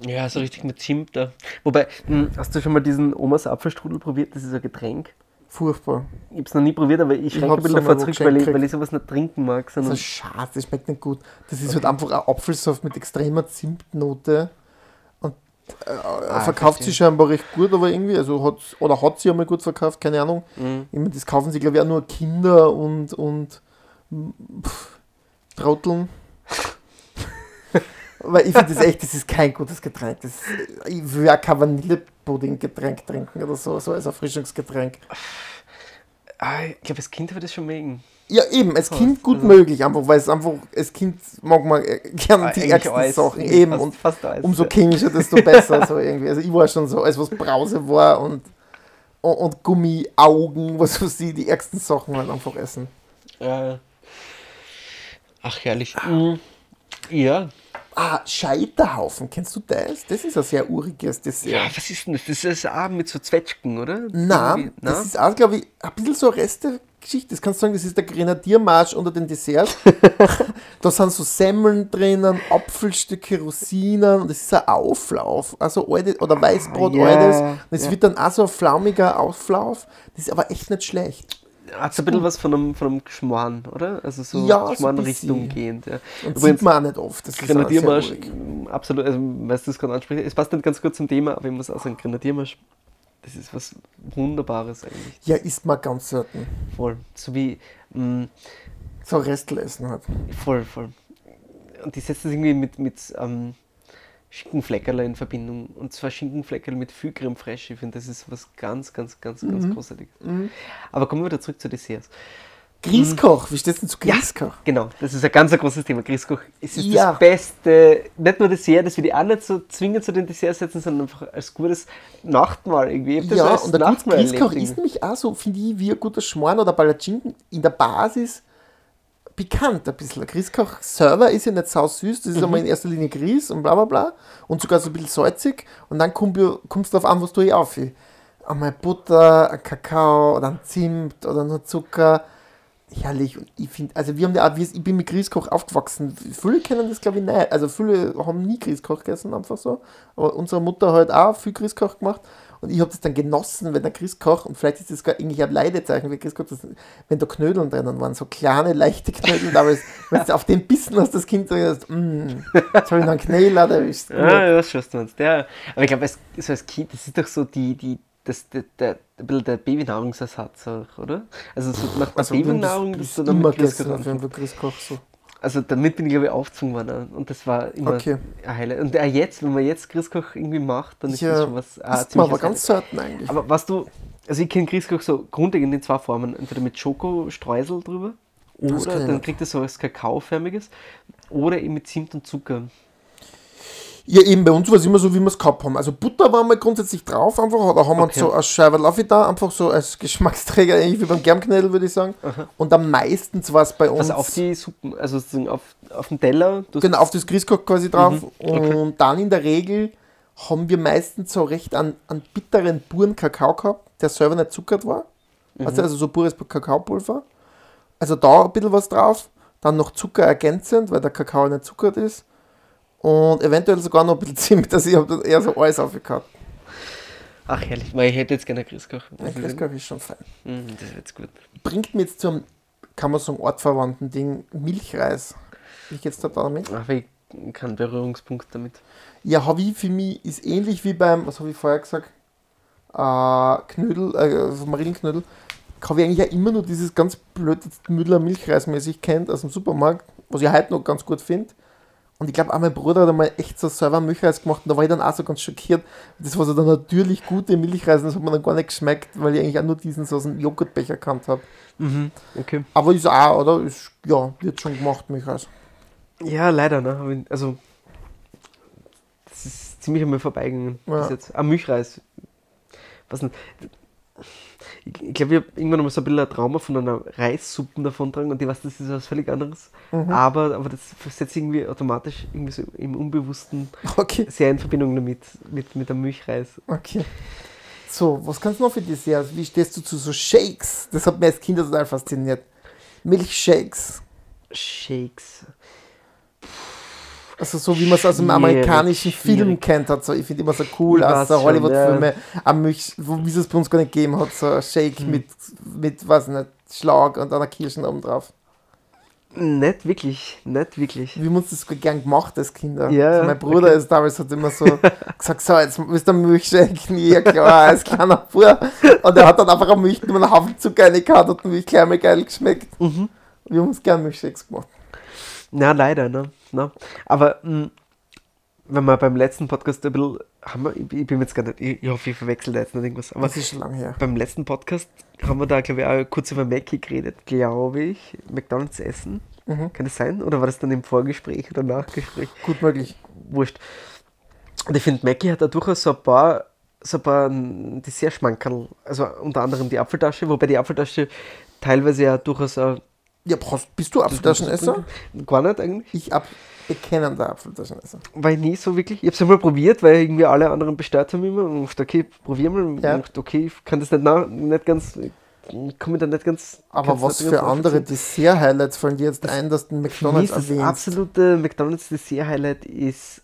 Ja, so richtig mit Zimt da. Wobei, mh, hast du schon mal diesen Omas Apfelstrudel probiert? Das ist ein Getränk. Furchtbar. Ich habe es noch nie probiert, aber ich schränke ein bisschen davor zurück, weil ich, weil ich sowas nicht trinken mag. Das Sondern ist schade, das schmeckt nicht gut. Das ist halt einfach ein Apfelsaft mit extremer Zimtnote. Und äh, Ah, verkauft sich scheinbar recht gut, aber irgendwie, also hat oder hat sie einmal gut verkauft, keine Ahnung. Mhm. Ich meine, das kaufen sich, glaube ich, auch nur Kinder und, und pff, Trotteln. Weil ich finde das echt, das ist kein gutes Getränk. Das, ich will auch kein Vanillepudding-Getränk trinken oder so, so als Erfrischungsgetränk. ah, ich glaube, als Kind ich das schon mögen. Ja, eben, als Kind gut also- möglich, einfach weil es einfach, als Kind mag man äh, gerne Ah, die ärgsten alles. Sachen. Eben, fast, und fast alles. umso ja. chemischer, desto besser. so irgendwie. Also ich war schon so, als was Brause war und, und, und Gummiaugen, was weiß ich, die ärgsten Sachen halt einfach essen. Ja, ja. Ach, herrlich. Mhm. Ja. Ah, Scheiterhaufen, kennst du das? Das ist ein sehr uriges Dessert. ja, was ist denn das? Das ist auch mit so Zwetschgen, oder? Na, Irgendwie- das ist auch, glaube ich, ein bisschen so eine Reste-Geschichte. Das kannst du sagen, das ist der Grenadiermarsch unter den Desserts. da sind so Semmeln drinnen, Apfelstücke, Rosinen und das ist ein Auflauf. Also alte, oder Weißbrot, Ja, altes. Und es ja. wird dann auch so ein flaumiger Auflauf. Das ist aber echt nicht schlecht. Hat so ein bisschen was von einem, von einem Geschmarrn, oder? Also so Ja, so Geschmarrn-Richtung bisschen. gehend. Ja. Und Übrigens, sieht man auch nicht oft. Das Grenadiermarsch, absolut, also, weißt du, das gerade ansprichst. Es passt nicht ganz gut zum Thema, aber ich muss auch sagen, Grenadiermarsch, das ist was Wunderbares eigentlich. Ja, isst man ganz selten. Voll. So wie, mm, So Restel essen halt. voll, voll. Und die setzt das irgendwie mit, mit ähm, Schinkenfleckerl in Verbindung. Und zwar Schinkenfleckerl mit viel Creme fraiche. Ich finde, das ist was ganz, ganz, ganz, ganz Mhm. großartiges. Aber kommen wir wieder zurück zu Desserts. Grießkoch, wie stehst du denn zu Grießkoch? Genau, das ist ein ganz ein großes Thema. Grießkoch es ist Ja. das Beste, nicht nur Dessert, das wir die auch nicht so zwingend zu den Desserts setzen, sondern einfach als gutes Nachtmahl irgendwie. Ich Ja, und der Nachtmahl Grießkoch ist nämlich auch so, finde ich, wie ein guter Schmarrn oder Palatschinken in der Basis bekannt ein bisschen. Der Grießkoch selber ist ja nicht sau süß, das ist einmal in erster Linie Grieß und bla bla bla und sogar so ein bisschen salzig und dann kommst du darauf an, was tue ich auf. Einmal Butter, ein Kakao oder ein Zimt oder nur Zucker. Herrlich. Und ich finde, also wir haben ja auch, ich bin mit Grießkoch aufgewachsen. Viele kennen das glaube ich nicht. Also viele haben nie Grießkoch gegessen, einfach so. Aber unsere Mutter hat auch viel Grießkoch gemacht. Und ich habe das dann genossen, wenn der Grießkoch, und vielleicht ist das gar irgendwie ein Leidezeichen für Grießkoch, dass, wenn da Knödeln drinnen waren, so kleine, leichte Knödel, aber es- wenn du auf den Bissen hast, das Kind so gesagt, mm, jetzt habe ich noch einen Knäler erwischt. Ja, das schaust du uns. Der, aber ich glaube, als, so als Kind, das ist doch so die, die, das, der, der, der Babynahrungsersatz auch, oder? Also so nach der Also, wenn das- Babynahrung, das dass du ist dann immer mit Grießkoch gegessen, jeden anfängst. Fall Grießkoch so. Also damit bin ich glaube ich aufgezogen worden und das war immer Okay. ein Highlight. Und jetzt, wenn man jetzt Grießkoch irgendwie macht, dann ist das Ja, schon was ah, ist man aber ganz selten eigentlich. Aber was du, also ich kenne Grießkoch so grundlegend in zwei Formen. Entweder mit Schokostreusel drüber Das oder dann kriegt er so was Kakaoförmiges oder eben mit Zimt und Zucker. Ja, eben bei uns war es immer so, wie wir es gehabt haben. Also Butter war mal grundsätzlich drauf einfach, oder haben wir Okay. so eine Scheibe da, einfach so als Geschmacksträger, ähnlich wie beim Germknödel, würde ich sagen. Und am meisten war es bei uns Also auf die Suppen, also sozusagen auf, auf den Teller. genau, auf das Grießkoch quasi drauf. Mhm, okay. Und dann in der Regel haben wir meistens so recht an, an bitteren, puren Kakao gehabt, der selber nicht zuckert war. Mhm. Also, also so pures Kakaopulver. Also da ein bisschen was drauf. Dann noch Zucker ergänzend, weil der Kakao nicht zuckert ist. Und eventuell sogar noch ein bisschen Zimt. Also ich habe eher so alles aufgehauen. Ach herrlich, weil ich hätte jetzt gerne Grießkoch. Ja, Grießkoch ist schon fein. Mhm, das ist jetzt gut. Bringt mir jetzt zum, kann man sagen, artverwandten Ding Milchreis. Wie geht's da damit? Ach, ich keinen Berührungspunkt damit. Ja, habe ich für mich ist ähnlich wie beim, was habe ich vorher gesagt? Äh, Knödel, äh, Marillenknödel. Habe ich eigentlich ja immer nur dieses ganz blöde Müller Milchreismäßig kennt aus dem Supermarkt, was ich heute noch ganz gut finde. Und ich glaube, auch mein Bruder hat einmal echt so selber Milchreis gemacht und da war ich dann auch so ganz schockiert. Das war so der natürlich gute Milchreis, das hat mir dann gar nicht geschmeckt, weil ich eigentlich auch nur diesen so aus dem Joghurtbecher kannt habe. Mhm, okay. Aber ist auch, oder? Ist, ja, wird schon gemacht, Milchreis. Ja, leider, ne? Also, das ist ziemlich an mir vorbeigegangen. Ja. Bis jetzt. Am Milchreis. Was nicht. Ich, glaube, ich habe irgendwann mal so ein bisschen ein Trauma von einer Reissuppe davon tragen und ich weiß, das ist was völlig anderes. Mhm. Aber, aber das setzt irgendwie automatisch irgendwie so im Unbewussten Okay. sehr in Verbindung damit, mit, mit dem Milchreis. Okay. So, was kannst du noch für Desserts? Wie stehst du zu so Shakes? Das hat mir als Kind total fasziniert. Milchshakes. Shakes. Also so wie man es aus dem amerikanischen Film kennt hat. So, ich finde immer so cool aus so Hollywood-Filme, am Milch, wo wie es bei uns gar nicht gegeben hat, so ein Shake Hm. mit, mit, weiß nicht, Schlag und einer Kirschen oben drauf. Nicht wirklich, nicht wirklich. Wir haben uns das gern gemacht als Kinder. Ja, also mein Bruder okay. ist damals hat immer so gesagt, so, jetzt müsst ihr Milchshake. Ja klar, als kleiner Bub. Und er hat dann einfach eine Milch, nur einen Haufen Zucker reingehauen und die Milch gleich mal geil geschmeckt. Mhm. Wir haben uns gern Milchshakes gemacht. Na, leider, ne? Na. Aber mh, wenn wir beim letzten Podcast ein bisschen, haben wir, ich, ich bin jetzt gar nicht, ich, ich hoffe, ich verwechsel da jetzt nicht irgendwas, aber Das ist schon lange her. beim letzten Podcast haben wir da, glaube ich, auch kurz über Mackie geredet, glaube ich. McDonalds essen. Mhm. Kann das sein? Oder war das dann im Vorgespräch oder Nachgespräch? Gut möglich. Wurscht. Und ich finde, Mackie hat da durchaus so ein paar, so ein paar Dessert-Schmankerl. Also unter anderem die Apfeltasche, wobei die Apfeltasche teilweise ja durchaus auch. Ja, bist du Apfeltaschenesser? Gar nicht eigentlich. Ich ab bekennender Apfeltaschenesser. Ich nie so wirklich. Ich habe es einmal probiert, weil irgendwie alle anderen bestellt haben immer und dachte, okay, probier mal. Und Ja. dachte, okay, ich kann das nicht, na, nicht ganz, ich komme da nicht ganz. Aber was für andere. Dessert-Highlights fallen dir jetzt ein, dass du den McDonalds ist das absolute McDonalds Dessert-Highlight ist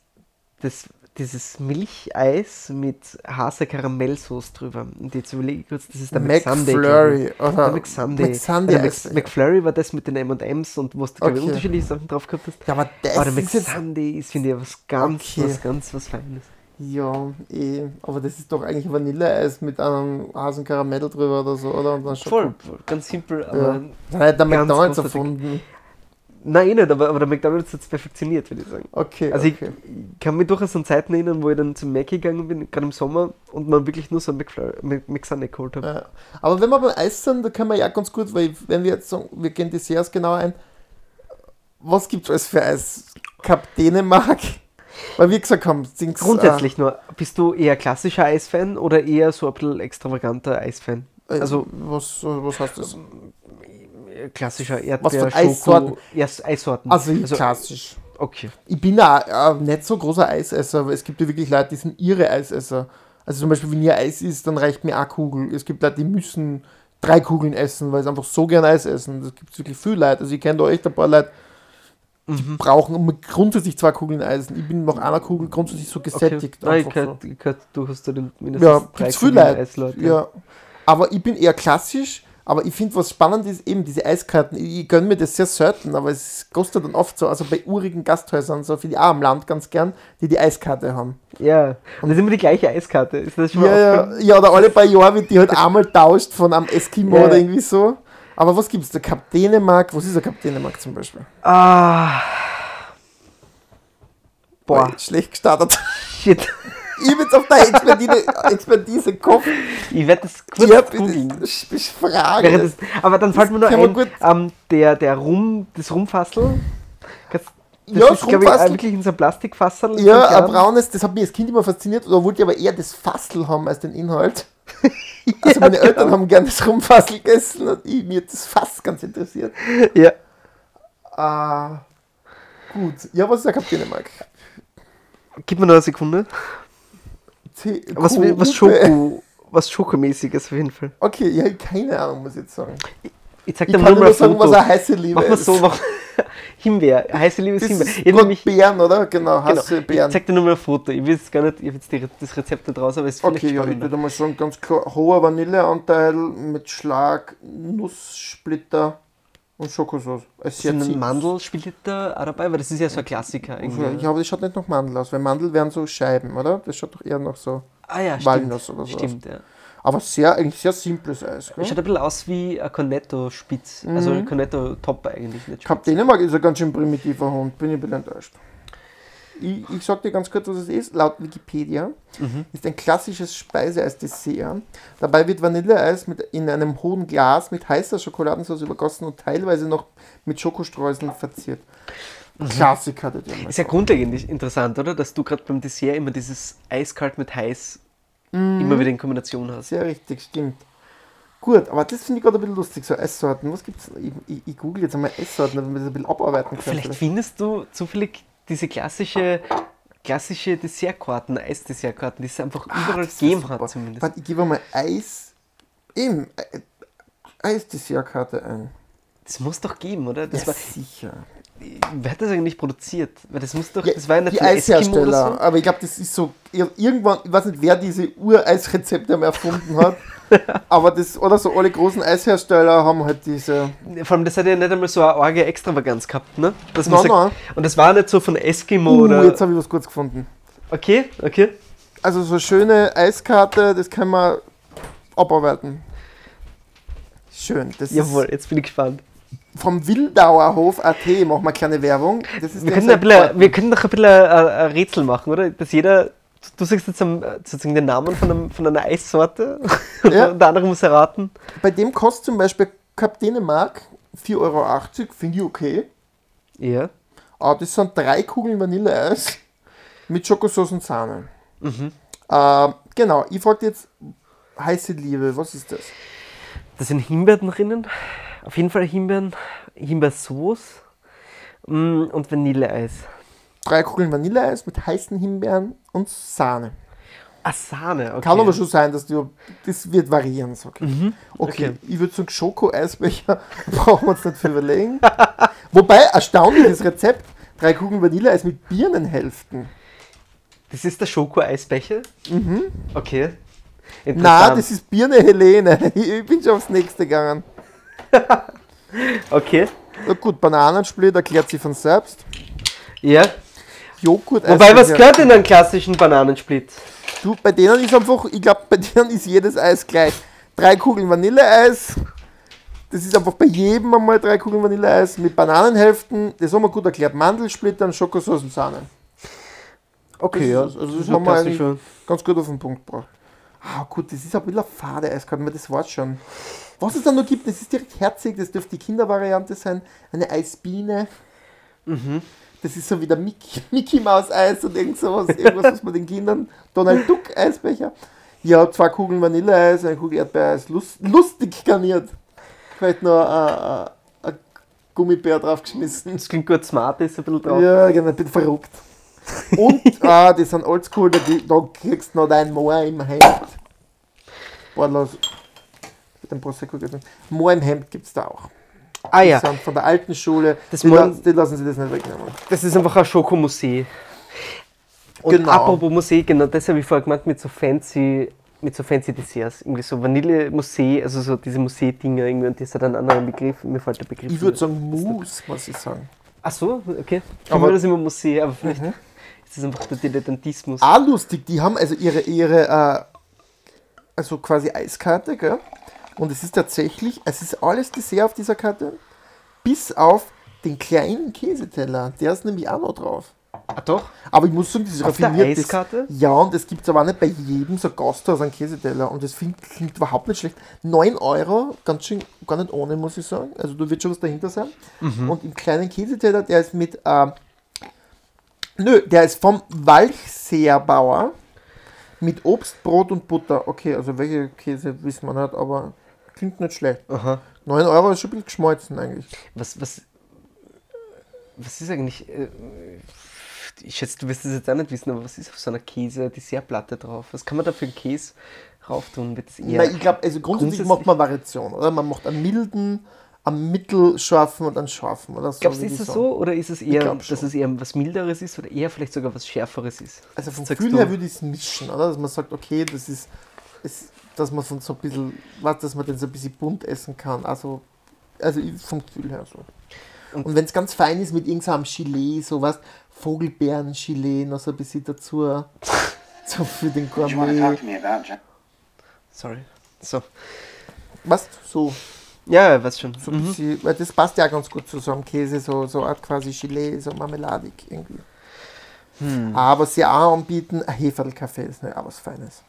das, dieses Milcheis mit Hase-Karamellsoße drüber. Und jetzt überlege ich kurz, das ist der McSunday. Der McSunday. McSunday ja. McFlurry war das mit den M&M's und wo du, glaube ich, Okay. unterschiedliche Sachen drauf gehabt hast. Ja, aber das Aber der McSunday ist, finde ich, was ganz, Okay. was ganz, was Feines. Ja, eh. Aber das ist doch eigentlich Vanilleeis mit einem Hasenkaramell drüber oder so, oder? Und dann Voll, ganz simpel, aber... Ja. Hat der McDonalds erfunden. Nein, eh nicht, aber, aber der McDonalds hat es perfektioniert, würde ich sagen. Okay, Also okay. ich, ich kann mich durchaus an Zeiten erinnern, wo ich dann zum Mac gegangen bin, gerade im Sommer, und man wirklich nur so ein McFlurry- Mc- McSunday geholt habe. Ja. Aber wenn wir beim Eis sind, da können wir ja ganz gut, weil wenn wir jetzt sagen, wir gehen Desserts genauer ein, was gibt es alles für Eis? Kap Dänemark? Weil wir gesagt haben, Dings, Grundsätzlich nur, bist du eher klassischer Eisfan oder eher so ein bisschen extravaganter Eisfan? Äh, also- was, was heißt das? Äh, Klassischer Erdbeer, Was für Eissorten? Ja, Eissorten. Also, klassisch. Okay. Ich bin auch äh, nicht so großer Eisesser, aber es gibt ja wirklich Leute, die sind ihre Eisesser. Also zum Beispiel, wenn ihr Eis isst, dann reicht mir eine Kugel. Es gibt Leute, die müssen drei Kugeln essen, weil sie einfach so gern Eis essen. Das gibt wirklich viel Leute. Also ich kenne da echt ein paar Leute, die Mhm. brauchen grundsätzlich zwei Kugeln Eis. Ich bin nach einer Kugel grundsätzlich so okay. gesättigt. Nein, ich einfach so. ich gehört durchaus zu den mindestens Ja, drei Kugeln Leute. Eisleute. Ja. Aber ich bin eher klassisch, aber ich finde, was spannend ist, eben diese Eiskarten. Ich, ich gönne mir das sehr selten, aber es kostet dann oft so, also bei urigen Gasthäusern, so für die auch am Land ganz gern, die die Eiskarte haben. Ja, und das ist immer die gleiche Eiskarte. Ist das schon Ja, ja, ja, oder alle paar Jahre wird die halt einmal tauscht von einem Eskimo Ja. oder irgendwie so. Aber was gibt's da? Cup Dänemark? Was ist der Cup Dänemark zum Beispiel? Ah. Boah, Weil Schlecht gestartet. shit. ich bin jetzt auf der Expertise, Expertise gekommen. Ich werde das kurz Ja, googeln. Ich frage. Aber dann fällt mir nur man ein, gut- ähm, der, der Rum, das Rumfassel. Das, Ja, ist, das glaube ich, äh, wirklich in so ein Plastikfassel. Ja, einem ein braunes, das hat mich als Kind immer fasziniert. Oder wollte ich aber eher das Fassel haben als den Inhalt. Also meine genau. Eltern haben gerne das Rumfassel gegessen und ich, mir hat das Fass ganz interessiert. Ja. Ah, gut. Ja, was ist der Cup Dänemark? Gib mir noch eine Sekunde. C Was, was. Schoko, was Schokomäßiges auf jeden Fall. Okay, ja, keine Ahnung, muss ich jetzt sagen. Ich Ich dir kann mal nur sagen, was Foto. eine heiße Liebe Mach mal ist. so, mach. Himbeer, heiße Liebe ist Himbeer. Ich, nämlich, Beeren, oder? Genau, genau, heiße ich Beeren. zeig dir nur mal ein Foto. Ich will jetzt gar nicht, ich habe jetzt die, das Rezept nicht raus, aber es ist Okay, ja, ich würde mal sagen, ganz klar, hoher Vanilleanteil mit Schlag, Nusssplitter und Schokosauce. Es Sind ein Mandel spielt da auch dabei, weil das ist ja so ein Klassiker. irgendwie. Ja, aber das schaut nicht nach Mandel aus, weil Mandel wären so Scheiben, oder? Das schaut doch eher nach so. ah ja, stimmt. Walnuss oder so. Stimmt, ja. Aber sehr, eigentlich sehr simples Eis. Gell? schaut ein bisschen aus wie ein Cornetto-Spitz. Also ein Cornetto-Top eigentlich, nicht Kap Spitz. Dänemark ist ein ganz schön primitiver Hund, bin ich ein bisschen enttäuscht. Ich, ich sag dir ganz kurz, was es ist. Laut Wikipedia Mhm. ist ein klassisches Speiseeis-Dessert. Dabei wird Vanilleeis mit, in einem hohen Glas mit heißer Schokoladensauce übergossen und teilweise noch mit Schokostreuseln verziert. Klassiker der. Ist ja grundlegend interessant, oder? Dass du gerade beim Dessert immer dieses eiskalt mit heiß Mhm. immer wieder in Kombination hast. Sehr richtig, stimmt. Gut, aber das finde ich gerade ein bisschen lustig, so Esssorten. Was gibt's? Ich, ich, ich google jetzt einmal Esssorten, damit wir das ein bisschen abarbeiten können. Vielleicht findest du zufällig diese klassische, klassische Dessertkarten, Eisdessertkarten, die es einfach überall das wär gegeben hat zumindest. Warte, ich gebe mal Eis. Eben, äh, Eisdessertkarte ein. Das muss doch geben, oder? Das ja, war, sicher. Wer hat das eigentlich produziert? Weil das muss doch, Ja, das war ja nicht die Eishersteller. oder Aber ich glaube, das ist so. ir- Irgendwann, ich weiß nicht, wer diese Ureisrezepte erfunden hat. aber das, oder so alle großen Eishersteller haben halt diese. so. Vor allem, das hat ja nicht einmal so eine arge Extravaganz gehabt, ne? Dass Nein, sagt, Und das war nicht so von Eskimo Uh, oder. jetzt habe ich was kurz gefunden. Okay, okay. Also so schöne Eiskarte, das kann man abarbeiten. Schön. Das Jawohl, jetzt bin ich gespannt. Vom Wildauerhof.at, machen wir eine kleine Werbung. Das ist Wir können, ein bisschen, wir können doch ein bisschen ein, ein Rätsel machen, oder? Dass jeder. Du sagst jetzt am, sozusagen den Namen von, einem, von einer Eissorte Ja. und der andere muss erraten. Bei dem kostet zum Beispiel Cup Dänemark 4,80 Euro, finde ich okay. Ja. Aber das sind drei Kugeln Vanilleeis mit Schokosauce und Sahne. Mhm. Ähm, genau, ich frage jetzt heiße Liebe, was ist das? Da sind Himbeeren drinnen. Auf jeden Fall Himbeeren, Himbeersauce mm, und Vanilleeis. Drei Kugeln Vanilleeis mit heißen Himbeeren und Sahne. Ah, Sahne, okay. Kann aber schon sein, dass du. Das wird variieren, sag ich. Mhm. Okay, Okay. ich würde sagen, Schoko-Eisbecher brauchen wir uns nicht viel überlegen. Wobei, erstaunliches Rezept: drei Kugeln Vanilleeis mit Birnenhälften. Das ist der Schoko-Eisbecher? Mhm. Okay. Na, das ist Birne Helene. Ich bin schon aufs nächste gegangen. Okay. Na gut, Bananensplit erklärt sich von selbst. Ja. Joghurt. Wobei, was gehört in einen klassischen Bananensplit? Du, bei denen ist einfach, ich glaube, bei denen ist jedes Eis gleich. Drei Kugeln Vanilleeis. Das ist einfach bei jedem einmal drei Kugeln Vanilleeis mit Bananenhälften. Das haben wir gut erklärt. Mandelsplittern, Schokosauce und Sahne. Okay, Das ist- also das haben wir eigentlich ganz gut auf den Punkt gebracht. Ah, gut, das ist ein bisschen fade Eiskarte, aber das war's schon. Was es dann noch gibt, das ist direkt herzig, das dürfte die Kindervariante sein. Eine Eisbiene. Mhm. Das ist so wie der Mickey, Mickey Maus Eis und irgend sowas, irgendwas, was man den Kindern. Donald Duck Eisbecher. Ja, zwei Kugeln Vanilleeis, eine Kugel Erdbeereis, lust, lustig garniert. Vielleicht noch ein, ein, ein Gummibär draufgeschmissen. Das klingt gut, smart ist ein bisschen drauf. Ja, genau, ich bin verrückt. Und, ah, die sind oldschool, da, da kriegst du noch dein Moor im Hemd. Boah, los. Mit dem Prosecco geht's nicht. Moor im Hemd gibt es da auch. Ah ja, von der alten Schule. Das die, lassen, die lassen sich das nicht wegnehmen. das ist einfach ein Schokomusee. Und Genau. apropos Musee, genau das habe ich vorher gemeint mit so fancy, mit so fancy Desserts. Irgendwie so Vanille-Musee, also so diese Musee-Dinger irgendwie und das hat einen anderen Begriff. Mir fällt der Begriff. Ich würde sagen Mousse, muss ich sagen. Ach so, okay. Ich Aber- aber das immer Musee, aber vielleicht Mhm. ist das einfach der Dilettantismus. Ah, lustig, die haben also ihre, ihre äh, also quasi Eiskarte, gell? Und es ist tatsächlich, es ist alles Dessert auf dieser Karte, bis auf den kleinen Käseteller. Der ist nämlich auch noch drauf. Ah, doch? Aber ich muss sagen, das ist Auf der raffiniert. das- Eiskarte? Ja, und das gibt es aber auch nicht bei jedem so Gasthaus einen Käseteller. Und das find, klingt überhaupt nicht schlecht. 9 Euro, ganz schön, gar nicht ohne, muss ich sagen. Also da wird schon was dahinter sein. Und im kleinen Käseteller, der ist mit, ähm, nö, der ist vom Walchseerbauer mit Obst, Brot und Butter. Okay, also welche Käse wissen wir nicht, aber klingt nicht schlecht. Aha. 9 Euro ist schon ein bisschen geschmolzen eigentlich. Was, was, was ist eigentlich. Äh, ich schätze, du wirst es jetzt auch nicht wissen, aber was ist auf so einer Käse-Dessertplatte drauf? Was kann man da für einen Käse drauf tun? Es eher. Nein, ich glaube, also grundsätzlich, grundsätzlich- macht man Variation, oder? Man macht einen milden, einen mittelscharfen und einen scharfen, oder so. Glaubst du, ist sagen. so? Oder ist es eher, dass es eher was Milderes ist oder eher vielleicht sogar was Schärferes ist? Also vom Gefühl her würde ich es mischen, oder? Dass man sagt, okay, das ist, ist dass man so ein bisschen, was, dass man den so ein bisschen bunt essen kann. Also, also ich- vom Gefühl her so. Und, Und- wenn es ganz fein ist mit irgendeinem Gelee, sowas, Vogelbeeren-Gelee, noch so ein bisschen dazu, so für den Gourmet. Sorry. So. Was? So, Ja, weiß schon. so ein Mhm. bisschen, weil das passt ja ganz gut zu so einem Käse, so, so Art quasi Gelee, so marmeladig irgendwie. Hm. Aber was sie auch anbieten, ein Heferlkaffee ist nicht auch was Feines.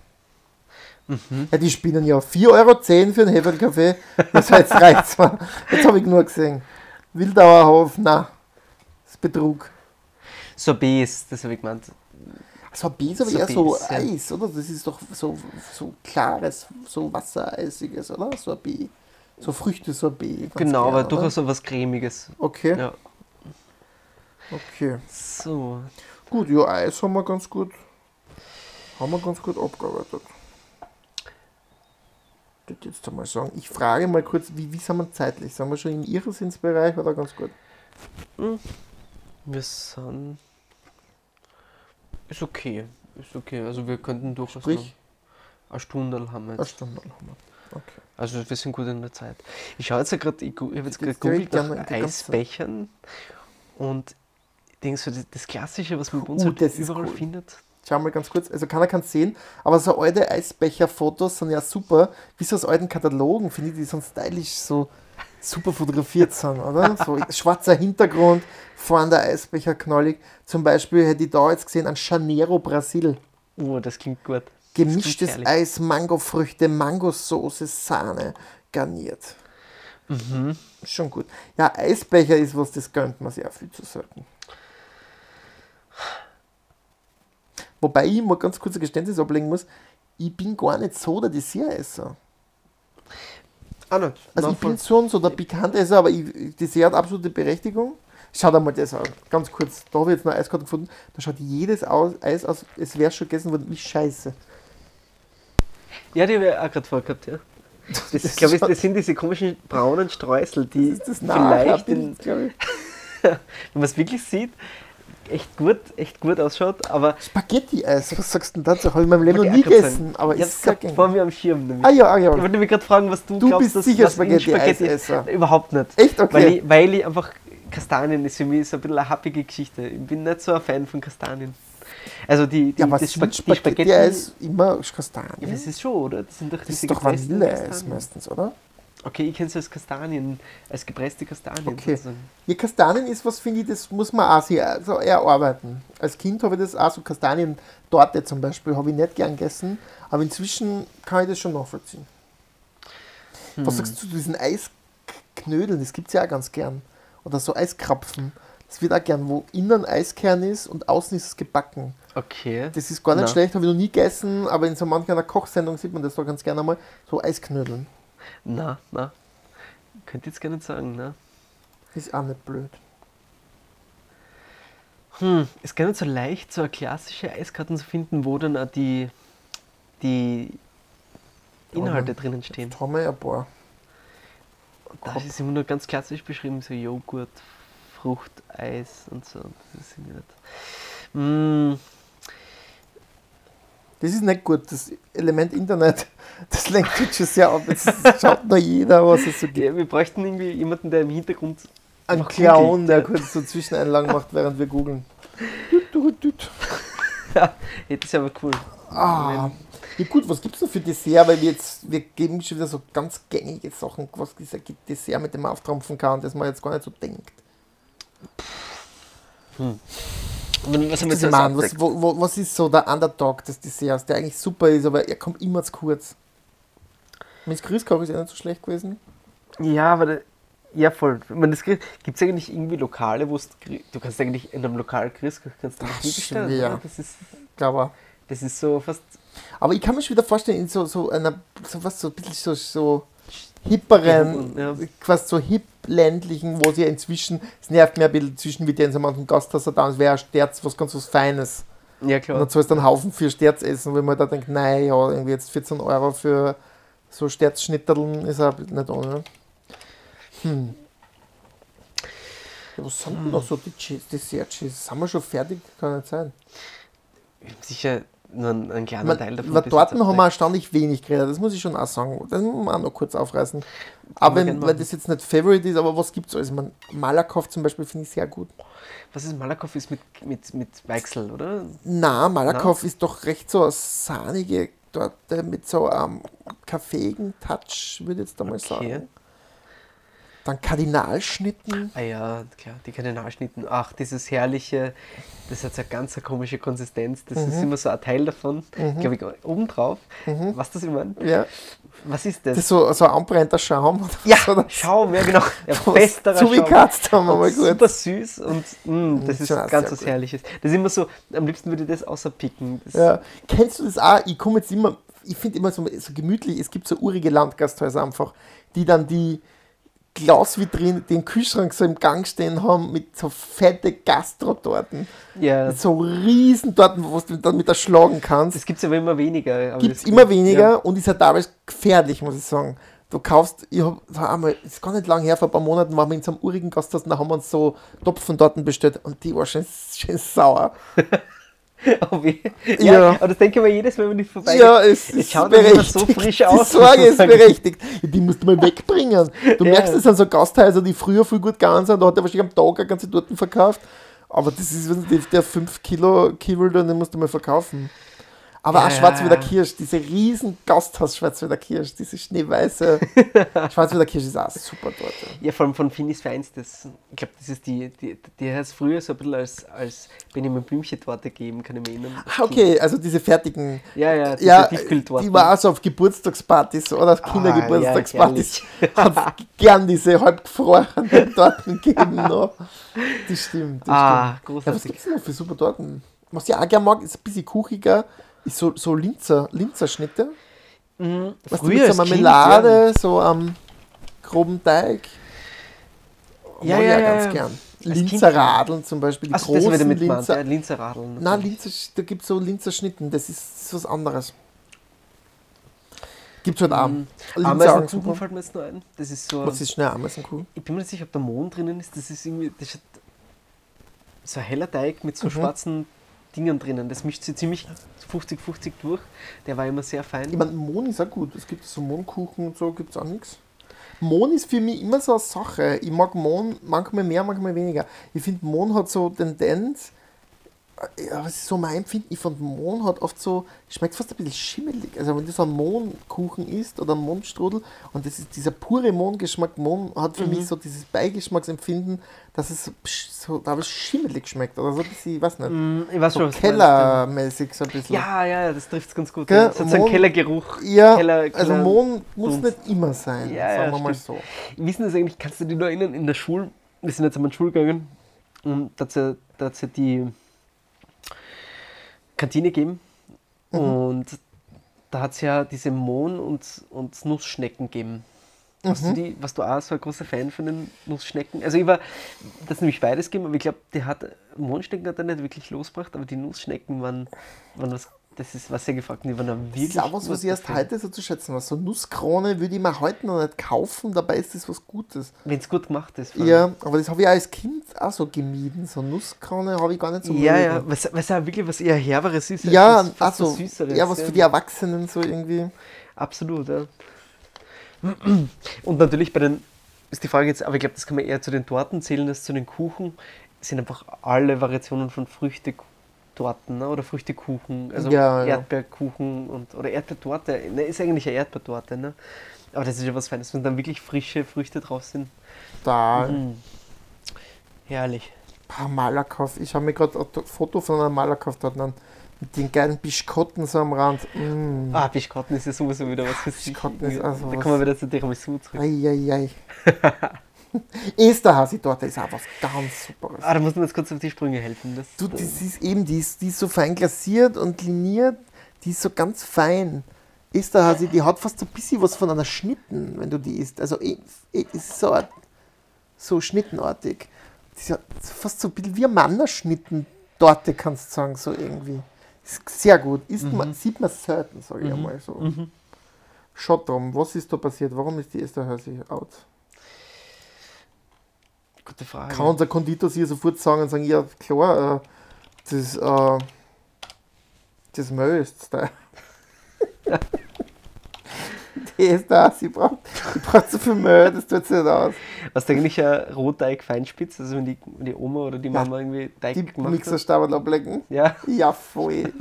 Mhm. Ja, die spielen ja 4,10 Euro für einen Heferlkaffee. Das heißt, reicht's mir. Jetzt habe ich nur gesehen. Wildauerhof, na, das ist Betrug. Sorbets, das habe ich gemeint. Sorbet ist aber eher so Sorbets, ja. Eis, oder? Das ist doch so, so klares, so wassereisiges, oder? Sorbet. So Früchte-Sorbet. Genau, gern, aber oder? durchaus so was Cremiges. Okay, Ja. okay. So. Gut, ja, Eis haben wir ganz gut, haben wir ganz gut abgearbeitet. Ich würde jetzt einmal sagen, ich frage mal kurz, wie, wie sind wir zeitlich? Sind wir schon im Irrsinnsbereich oder ganz gut? Wir sind. Ist okay. Ist okay. Also wir könnten durchaus Sprich, noch eine Stunde haben wir eine jetzt. Stunde haben wir. Okay. Also wir sind gut in der Zeit. Ich schaue jetzt ja gerade, ich, ich habe jetzt gerade gegoogelt nach Eisbechern und ich denke so, das, Klassische, was man bei uns Uh, halt überall cool. findet. Schau mal ganz kurz, also keiner kann es sehen, aber so alte Eisbecher-Fotos sind ja super, wie so aus alten Katalogen, finde ich, die so stylisch so super fotografiert sind, oder? So schwarzer Hintergrund, vorne der Eisbecher knallig. Zum Beispiel hätte ich da jetzt gesehen, ein Janeiro Brasil. Oh, das klingt gut. Gemischtes herrlich. Eis, Mangofrüchte, Mangosoße, Sahne, garniert. Mhm. Schon gut. Ja, Eisbecher ist was, das gönnt man sich auch viel zu selten. Wobei ich mal ganz kurz ein Geständnis ablegen muss, ich bin gar nicht so der Dessertesser. Ah, nicht. Also ich bin schon so der Pikantesser, aber ich, Dessert hat absolute Berechtigung. Schaut einmal das an, ganz kurz. Da habe ich jetzt eine Eiskarte gefunden. Da schaut jedes aus, Eis aus, es wäre schon gegessen worden wie Scheiße. Ja, die habe ich auch gerade vorgehabt, ja. Das, Das ich glaube, schaut- das sind diese komischen braunen Streusel, die Das ist das vielleicht, in, ich. wenn man es wirklich sieht, echt gut, echt gut ausschaut, aber Spaghetti-Eis, was sagst du denn dazu? Habe ich in meinem Leben noch nie gegessen, aber ich ist sehr vor mir am Schirm. Nämlich. Ah ja, ah ja. Ich wollte mich gerade fragen, was du, Du glaubst, bist dass, sicher was in Spaghetti-Eisesser. Überhaupt nicht. Echt? Okay. Weil, ich, weil ich einfach Kastanien ist für mich so ein bisschen eine happige Geschichte. Ich bin nicht so ein Fan von Kastanien. Also die, die, Ja, aber das Spag- die Spaghetti-Eis immer Ja, Kastanien? das ist schon, oder? Das sind doch Das ist doch Vanilleeis meistens, oder? Okay, ich kenne es als Kastanien, als gepresste Kastanien. Okay. sozusagen. Ja, Kastanien ist was, finde ich, das muss man auch sich so erarbeiten. Als Kind habe ich das auch so Kastanientorte zum Beispiel, habe ich nicht gern gegessen, aber inzwischen kann ich das schon nachvollziehen. Was Hm. sagst du zu diesen Eisknödeln? Das gibt es ja auch ganz gern. Oder so Eiskrapfen. Das wird auch gern, wo innen Eiskern ist und außen ist es gebacken. Okay. Das ist gar nicht Na. schlecht, habe ich noch nie gegessen, aber in so mancher Kochsendung sieht man das doch ganz gerne mal. So Eisknödeln. Na, na. Könnte jetzt gar nicht sagen, ne? Ist auch nicht blöd. Hm, ist gar nicht so leicht, so eine klassische Eiskarten zu finden, wo dann auch die, die Inhalte Ja, drinnen stehen. Jetzt haben wir ja ein paar. Da ist immer nur ganz klassisch beschrieben, so Joghurt, Frucht, Eis und so. Das ist nicht. Hm, Das ist nicht gut. Das Element Internet, das lenkt jetzt schon sehr ab. Jetzt schaut nur jeder, was es so gibt. ja, wir bräuchten irgendwie jemanden, der im Hintergrund. Ein Clown, der kurz so Zwischeneinlagen macht, während wir googeln. Ja, das ist aber cool. Ah, Ja gut, was gibt es denn für Dessert? Weil wir jetzt, wir geben schon wieder so ganz gängige Sachen, was es ein Dessert mit dem man auftrumpfen kann, das man jetzt gar nicht so denkt. Und was haben wir jetzt Mann, was, wo, wo, was ist so der Underdog des Desserts, der eigentlich super ist, aber er kommt immer zu kurz. Mit Grießkoch ist ja nicht so schlecht gewesen. Ja, aber da- ja voll. Gibt es eigentlich irgendwie Lokale, wo du kannst eigentlich in einem Lokal Chris kannst du nicht bestellen. oder? Das ist, glaube das ist so fast. Aber ich kann mir schon wieder vorstellen, in so, so einer, so was, so ein bisschen so, so hipperen, Ja. quasi so hip ländlichen, wo sie ja inzwischen, es nervt mir ein bisschen zwischen, wie der in so manchen Gasthaus da, es wäre ein Sterz, was ganz was Feines. Ja Und klar. dann zahlst du einen Haufen für Sterz essen, wo man da denkt, nein, ja, irgendwie jetzt 14 Euro für so Sterzschnitterln ist auch nicht ohne. Hm. Ja, was sind denn noch so die Cheese, Dessert-Cheese? Sind wir schon fertig? Kann nicht sein. Sicher nur ein, ein kleiner Man, Teil davon. weil dort haben wir erstaunlich wenig geredet, das muss ich schon auch sagen. Das muss man auch noch kurz aufreißen. Aber wenn, weil das jetzt nicht Favorite ist, aber was gibt es alles? Man, Malakoff zum Beispiel finde ich sehr gut. Was ist Malakoff ist mit, mit, mit Weichsel, oder? Na, Malakoff ist doch recht so eine sahnige Torte mit so einem kaffeeigen Touch, würde ich jetzt einmal Okay. sagen. Dann Kardinalschnitten. Ah ja, klar, die Kardinalschnitten. Ach, dieses herrliche, das hat so eine ganz eine komische Konsistenz. Das Mhm. ist immer so ein Teil davon, glaube ich, obendrauf. Was das immer? Ja, Was ist das? das ist so, so ein anbrennender Schaum. oder ja, so, Schaum, ja genau. Ja, festerer Schaum. zugekratzt haben wir mal gut. super süß und mm, das ist ganz was gut. Herrliches. Das ist immer so, am liebsten würde ich das außerpicken. Das, Ja. Kennst du das auch? Ich komme jetzt immer, ich finde immer so, so gemütlich, es gibt so urige Landgasthäuser einfach, die dann die Glasvitrine, den Kühlschrank so im Gang stehen haben mit so fette Gastrotorten. ja. Mit so riesen Torten, wo du dann mit erschlagen kannst. Das gibt es aber immer weniger. aber Gibt es immer weniger Ja. und ist halt teilweise gefährlich, muss ich sagen. Du kaufst, ich hab da einmal, das ist gar nicht lange her, vor ein paar Monaten waren wir in so einem urigen Gasthaus und da haben wir uns so Topfentorten bestellt und die war schön, schön sauer. Ja. ja, aber das denke ich mir jedes Mal, wenn ich vorbei Ja, es Es ist schaut berechtigt. so frisch Die aus, Sorge muss man ist berechtigt. Die musst du mal wegbringen. Du Ja. merkst, das sind so Gasthäuser, die früher viel gut gegangen sind. Da hat er wahrscheinlich am Tag eine ganze Torten verkauft. Aber das ist, wenn der 5 Kilo Kiewel, den musst du mal verkaufen. Aber auch Ja. Schwarzwälder Kirsch, diese riesen Gasthaus Schwarzwälder Kirsch, diese schneeweiße Schwarzwälder Kirsch ist auch super Torte. Ja, vor allem von Finis Feinstes. Ich glaube, das ist die, die, die hat es früher so ein bisschen als, als Benjamin Blümchen-Torte gegeben, kann ich mich erinnern. Ah, Okay, also diese fertigen. Ja, ja, diese Ja, die war auch so auf Geburtstagspartys oder auf Ah, Kindergeburtstagspartys. Hat gern diese halb gefrorenen Torten gegeben noch. Das stimmt. Das Ah, stimmt. Ja, was großartig. gibt es noch für super Torten? Was ich auch gerne mag, ist ein bisschen kuchiger, ist so, so Linzer, Linzerschnitte. Mhm, Was früher mit so als Kind, Marmelade, so am groben Teig. Ja, ja, ja, ganz ja. gern. Linzer Radeln zum Beispiel, die das großen wieder mit Linzer. ja, Linzer Radeln. Nein, Linzer, da gibt es so Linzer Schnitten, das ist, das ist was anderes. Gibt halt auch. Mhm. Linzer Ameisenkuchen fällt mir jetzt noch ein. Das ist so. Was ist schnell Ameisenkuchen? Ich bin mir nicht sicher, ob der Mond drinnen ist. Das ist irgendwie. Das hat so ein heller Teig mit so Mhm. schwarzen Dingen drinnen. Das mischt sich ziemlich 50-50 durch. Der war immer sehr fein. Ich meine, Mohn ist auch gut. Es gibt so Mohnkuchen und so, gibt es auch nichts. Mohn ist für mich immer so eine Sache. Ich mag Mohn manchmal mehr, manchmal weniger. Ich finde, Mohn hat so Tendenz, äh, ja, was ist so mein Empfinden? Ich finde, Mohn hat oft so, schmeckt fast ein bisschen schimmelig. Also wenn du so einen Mohnkuchen isst oder einen Mohnstrudel und das ist dieser pure Mohngeschmack, Mohn hat für Mhm. mich so dieses Beigeschmacksempfinden, dass es so, da es schimmelig schmeckt oder so ein bisschen, ich weiß nicht, Mm, ich weiß so schon, kellermäßig so ein bisschen. Ja, ja, ja, das trifft es ganz gut. Gell? Ja. Es hat so einen Kellergeruch. Ja, Keller, also Keller- Mohn muss nicht immer sein, Ja, ja, sagen wir mal stimmt. so. Wissen das eigentlich, kannst du dich noch erinnern, in der Schule, wir sind jetzt einmal in die Schule gegangen und da hat es ja, ja die Kantine gegeben Mhm. und da hat es ja diese Mohn- und, und Nussschnecken gegeben. Hast Mhm. du die, warst du auch so ein großer Fan von den Nussschnecken? Also ich war, das nämlich beides gegeben, aber ich glaube, die hat, Mohnschnecken hat er nicht wirklich losgebracht, aber die Nussschnecken waren, waren was, das ist was sehr gefragt und die waren dann Das wirklich ist auch was, was ich erst heute so zu schätzen weiß. So Nusskrone würde ich mir heute noch nicht kaufen, dabei ist das was Gutes. Wenn es gut gemacht ist. Ja, aber das habe ich als Kind auch so gemieden. So Nusskrone habe ich gar nicht so Ja, mögen. ja, was, was ja wirklich was eher Herberes ist. als Ja, was- fast also, was Süßeres. ja, was für die Erwachsenen so irgendwie. Absolut, ja. Und natürlich bei den, ist die Frage jetzt, aber ich glaube, das kann man eher zu den Torten zählen als zu den Kuchen, sind einfach alle Variationen von Früchte Torten ne? oder Früchtekuchen, also Ja. Erdbeerkuchen und oder Erdbeertorte. Ne, ist eigentlich eine Erdbeertorte, ne? Aber das ist ja was Feines, wenn dann wirklich frische Früchte drauf sind. Da, Mm. Herrlich. ah, Malakoff. Ich habe mir gerade ein Foto von einer Malakoff dort an. Mit den geilen Bischkotten so am Rand. Mm. Ah, Bischkotten ist ja sowieso wieder was für sich. Bischkotten ist also Da kommen wir wieder zu Tiramisu zurück. Eieiei. Esterhasi-Torte ist auch was ganz Superes. Ah, da muss man jetzt kurz auf die Sprünge helfen. Das, Du, das ist eben, die ist, die ist so fein glasiert und liniert, die ist so ganz fein. Esterhasi, die hat fast ein bisschen was von einer Schnitten, wenn du die isst. Also, eh, eh, ist so, so schnittenartig. Das ist ja fast so ein bisschen wie eine Mannerschnitten-Torte, kannst du sagen, so irgendwie. Ist sehr gut. Isst man, sieht man selten, sage ich einmal so. Mhm. Schaut drum, was ist da passiert? Warum ist die Esterhasi out? Gute Frage. kann unser Konditor sich sofort sagen und sagen, ja klar, äh, das, äh, das Mehl ist da. die ist da, sie braucht, sie braucht so viel Mehl, das tut sie nicht aus. Was eigentlich ein Rotteig Feinspitz, also wenn die, wenn die Oma oder die Mama irgendwie Teig Die gemacht hat. Mixerstabel ablecken. Ja, Ja, voll.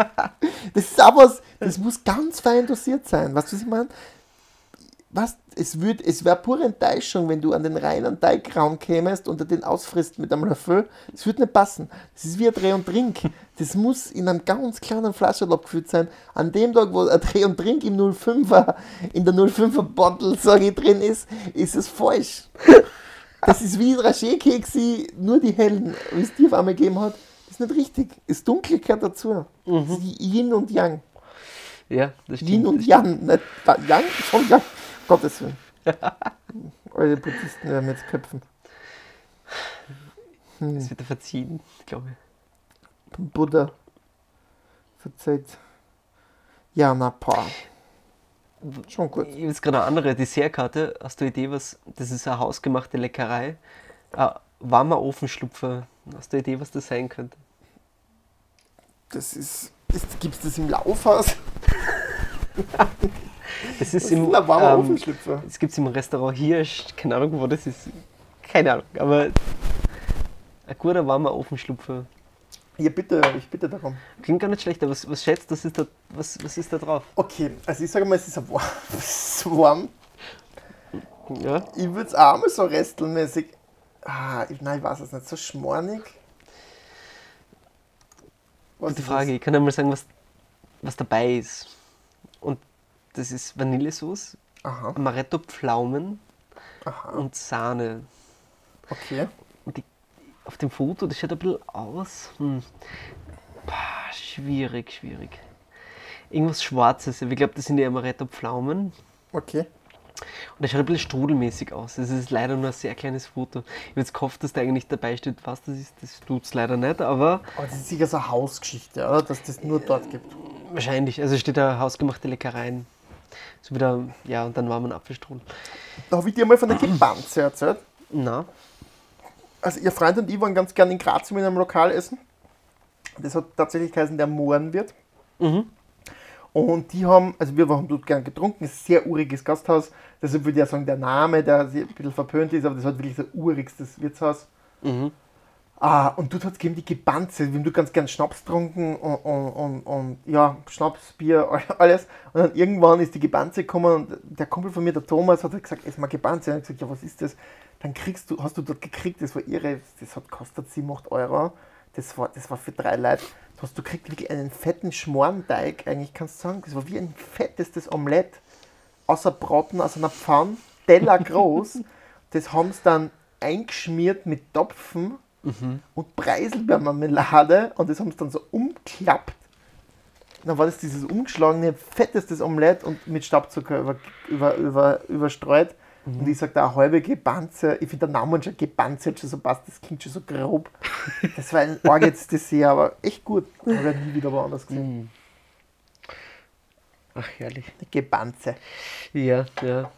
Das ist aber was, das muss ganz fein dosiert sein. Weißt du, was ich meine? Was, es würd, es wäre pure Enttäuschung, wenn du an den reinen Teigraum kämest und den ausfrisst mit einem Löffel. Das würde nicht passen. Das ist wie ein Dreh und Trink. Das muss in einem ganz kleinen Flasche abgefüllt sein. An dem Tag, wo ein Dreh und Trink im 05er, in der 05er Bottle, sage ich, drin ist, ist es falsch. Das ist wie Rachet-Keksi, nur die hellen, wie es dir auf einmal gegeben hat. Das ist nicht richtig. Das Dunkle gehört dazu. Das ist wie Yin und Yang. ja, das Yin stimmt. und Yang. Nicht Yang, schon Yang. Gottes Willen. Eure Buddhisten werden jetzt köpfen. Das wird er verziehen, glaube ich. Buddha. Verzeiht. Ja, na, paar. Schon gut. Ich habe jetzt gerade eine andere Dessertkarte. Hast du eine Idee, was. Das ist eine hausgemachte Leckerei. Ein warmer Ofenschlupfer. Hast du eine Idee, was das sein könnte? Das ist. Gibt es das im Laufhaus? Das ist Das im. ein warmer ähm. Das gibt es im Restaurant Hirsch. Keine Ahnung, wo das ist. Keine Ahnung, aber. Ein guter warmer Ofenschlupfer. Ja, bitte, ich bitte darum. Klingt gar nicht schlecht, aber was, was schätzt das ist da, was, was ist da drauf? Okay, also ich sage mal, es ist ein warm. es ist warm. Ja? Ich würde es auch mal so restelmäßig. Ah, ich, nein, ich weiß es nicht. So schmornig. Was Gute Frage. Ich kann einmal sagen, was, was dabei ist. Und das ist? Aha, Amaretto-Pflaumen aha. und Sahne. Okay. Und die, auf dem Foto, das schaut ein bisschen aus. Hm. Pah, schwierig, schwierig. Irgendwas Schwarzes. Ich glaube, das sind die Amaretto-Pflaumen. Okay. Und das schaut ein bisschen strudelmäßig aus. Das ist leider nur ein sehr kleines Foto. Ich habe jetzt gehofft, dass da eigentlich dabei steht, was das ist. Das tut es leider nicht, aber Aber das ist sicher so eine Hausgeschichte, oder? Dass das nur dort gibt. wahrscheinlich. Also steht da hausgemachte Leckereien. So wieder, ja, und dann war man Apfelstrudel. Da habe ich dir mal von der Gebanze erzählt. Na, Also ihr Freund und ich waren ganz gern in Graz in einem Lokal essen. Das hat tatsächlich geheißen, der Mohrenwirt. Mhm. Und die haben, also wir haben dort gern getrunken, sehr uriges Gasthaus. Deshalb würde ich ja sagen, der Name, der ein bisschen verpönt ist, aber das hat wirklich so urigstes Wirtshaus. Mhm. Ah, und dort hat es gegeben die Gebanze. Wir haben ganz gern Schnaps getrunken und, und, und, und ja, Schnaps, Bier, alles. Und dann irgendwann ist die Gebanze gekommen und der Kumpel von mir, der Thomas, hat halt gesagt, ess mal Gebanze. Und ich gesagt, ja, was ist das? Dann kriegst du, hast du dort gekriegt, das war irre, das hat kostet 7, 8 Euro. Das war, das war für drei Leute. Du hast du kriegst wirklich einen fetten Schmorenteig, eigentlich kannst du sagen. Das war wie ein fettestes Omelett. Außer Braten aus einer Pfanne, Teller groß. das haben sie dann eingeschmiert mit Topfen und Preiselbeermarmelade und das haben sie dann so umklappt. Dann war das dieses umgeschlagene, fettestes Omelett und mit Stabzucker über, über, über, überstreut. Und ich sage da eine halbe Gebanze. Ich finde der Name schon Gebanze hat schon so passt, das klingt schon so grob. Das war ein arges Dessert, aber echt gut. Habe ich nie wieder woanders gesehen. Ach, herrlich. Eine Gebanze. Ja, ja.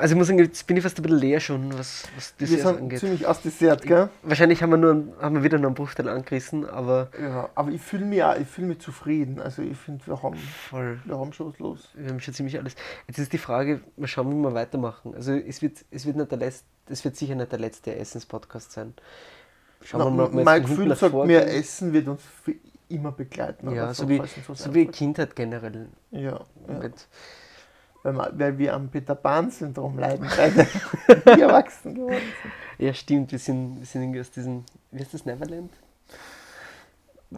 Also ich muss sagen, jetzt bin ich fast ein bisschen leer schon, was, was das Wir sind angeht. ziemlich aus Dessert, gell? Wahrscheinlich haben wir, nur, haben wir wieder nur einen Bruchteil angerissen, aber Ja, aber ich fühle mich, auch- ich fühl mich zufrieden. Also ich finde, wir haben, voll. wir haben schon was los. Wir haben schon ziemlich alles. Jetzt ist die Frage, mal schauen, wie wir weitermachen. Also es wird, es wird, nicht der letzte, es wird sicher nicht der letzte Essenspodcast sein. Schauen Na, wir mal, mein Gefühl sagt mir. Essen wird uns für immer begleiten. Ja, so sonst wie, so wie. Kindheit generell. Ja, ja. Weil, wir, wir am Peter Pan-Syndrom leiden, beide die erwachsen geworden sind. ja, stimmt, wir sind, wir sind irgendwie aus diesem, wie heißt das, Neverland?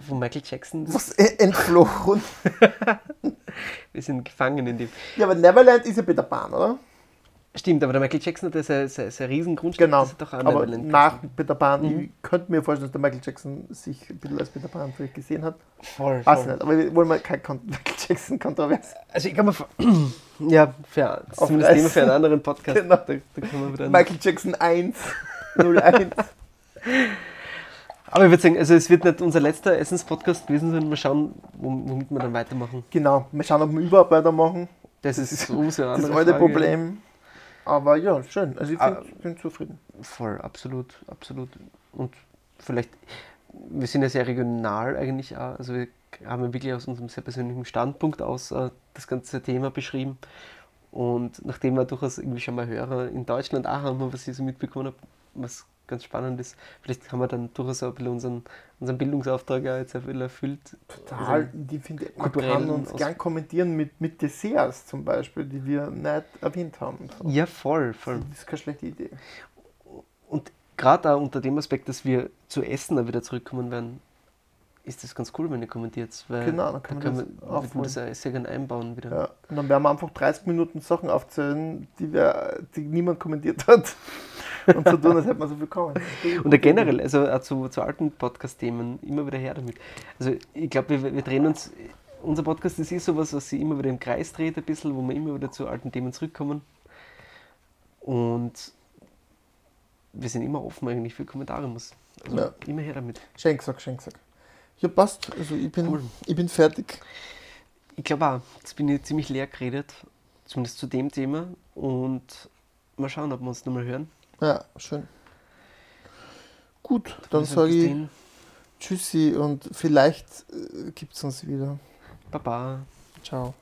Von Michael Jackson. Was äh, entflohen. wir sind gefangen in dem. Ja, aber Neverland ist ja Peter Pan, oder? Stimmt, aber der Michael Jackson hat ja sein, sein, sein riesen Grundstück. Genau. Das doch auch Aber Neverland nach geheißen. Peter Pan, Mhm. ich könnte mir vorstellen, dass der Michael Jackson sich ein bisschen als Peter Pan vielleicht gesehen hat. Voll, Weiß voll. nicht, aber wir wollen mal keine Michael Jackson-Kontroverse. Also ich kann mir vor- ja, für, das zumindest Aufreißen. Thema für einen anderen Podcast. Genau. Da, da können wir wieder Michael Jackson 1, 01. Aber ich würde sagen, also es wird nicht unser letzter Essenspodcast gewesen sein. Mal schauen, wom- womit wir dann weitermachen. genau, wir schauen, ob wir überhaupt weitermachen. Das ist sowieso eine Das alte. Problem. Aber ja, schön. Also ich Ah. bin, bin zufrieden. Voll, absolut, absolut. Und vielleicht, wir sind ja sehr regional eigentlich auch. Also wir haben ja wirklich aus unserem sehr persönlichen Standpunkt aus äh, das ganze Thema beschrieben. Und nachdem wir durchaus irgendwie schon mal Hörer in Deutschland auch haben, was ich so mitbekommen habe, was ganz spannend ist, vielleicht haben wir dann durchaus auch ein bisschen unseren, unseren Bildungsauftrag auch jetzt ein bisschen erfüllt. Total. Die finde man kann uns gern kommentieren mit, mit Desserts zum Beispiel, die wir nicht erwähnt haben. So. Ja, voll, voll. Das ist keine schlechte Idee. Und gerade auch unter dem Aspekt, dass wir zu Essen dann wieder zurückkommen werden, ist das ganz cool, wenn ihr kommentiert. Weil Genau, dann kann da man können das aufholen. das auch sehr gerne einbauen wieder. Ja. Und dann werden wir einfach 30 Minuten Sachen aufzählen, die, wir, die niemand kommentiert hat. Und so tun, als hätte man so viel kommen. Und generell, also auch zu, zu alten Podcast-Themen, immer wieder her damit. Also ich glaube, wir, wir drehen uns, unser Podcast ist eh sowas, was sich immer wieder im Kreis dreht ein bisschen, wo wir immer wieder zu alten Themen zurückkommen. Und wir sind immer offen eigentlich für Kommentare. Muss. Also Ja. immer her damit. Schenksack, Schenksack. Ja, passt. Also ich bin, Cool. ich bin fertig. Ich glaube auch, jetzt bin ich ziemlich leer geredet, zumindest zu dem Thema. Und mal schauen, ob wir uns nochmal hören. Ja, schön. Gut, dann Bis sage ich dahin, Tschüssi und vielleicht äh, gibt es uns wieder. Baba. Ciao.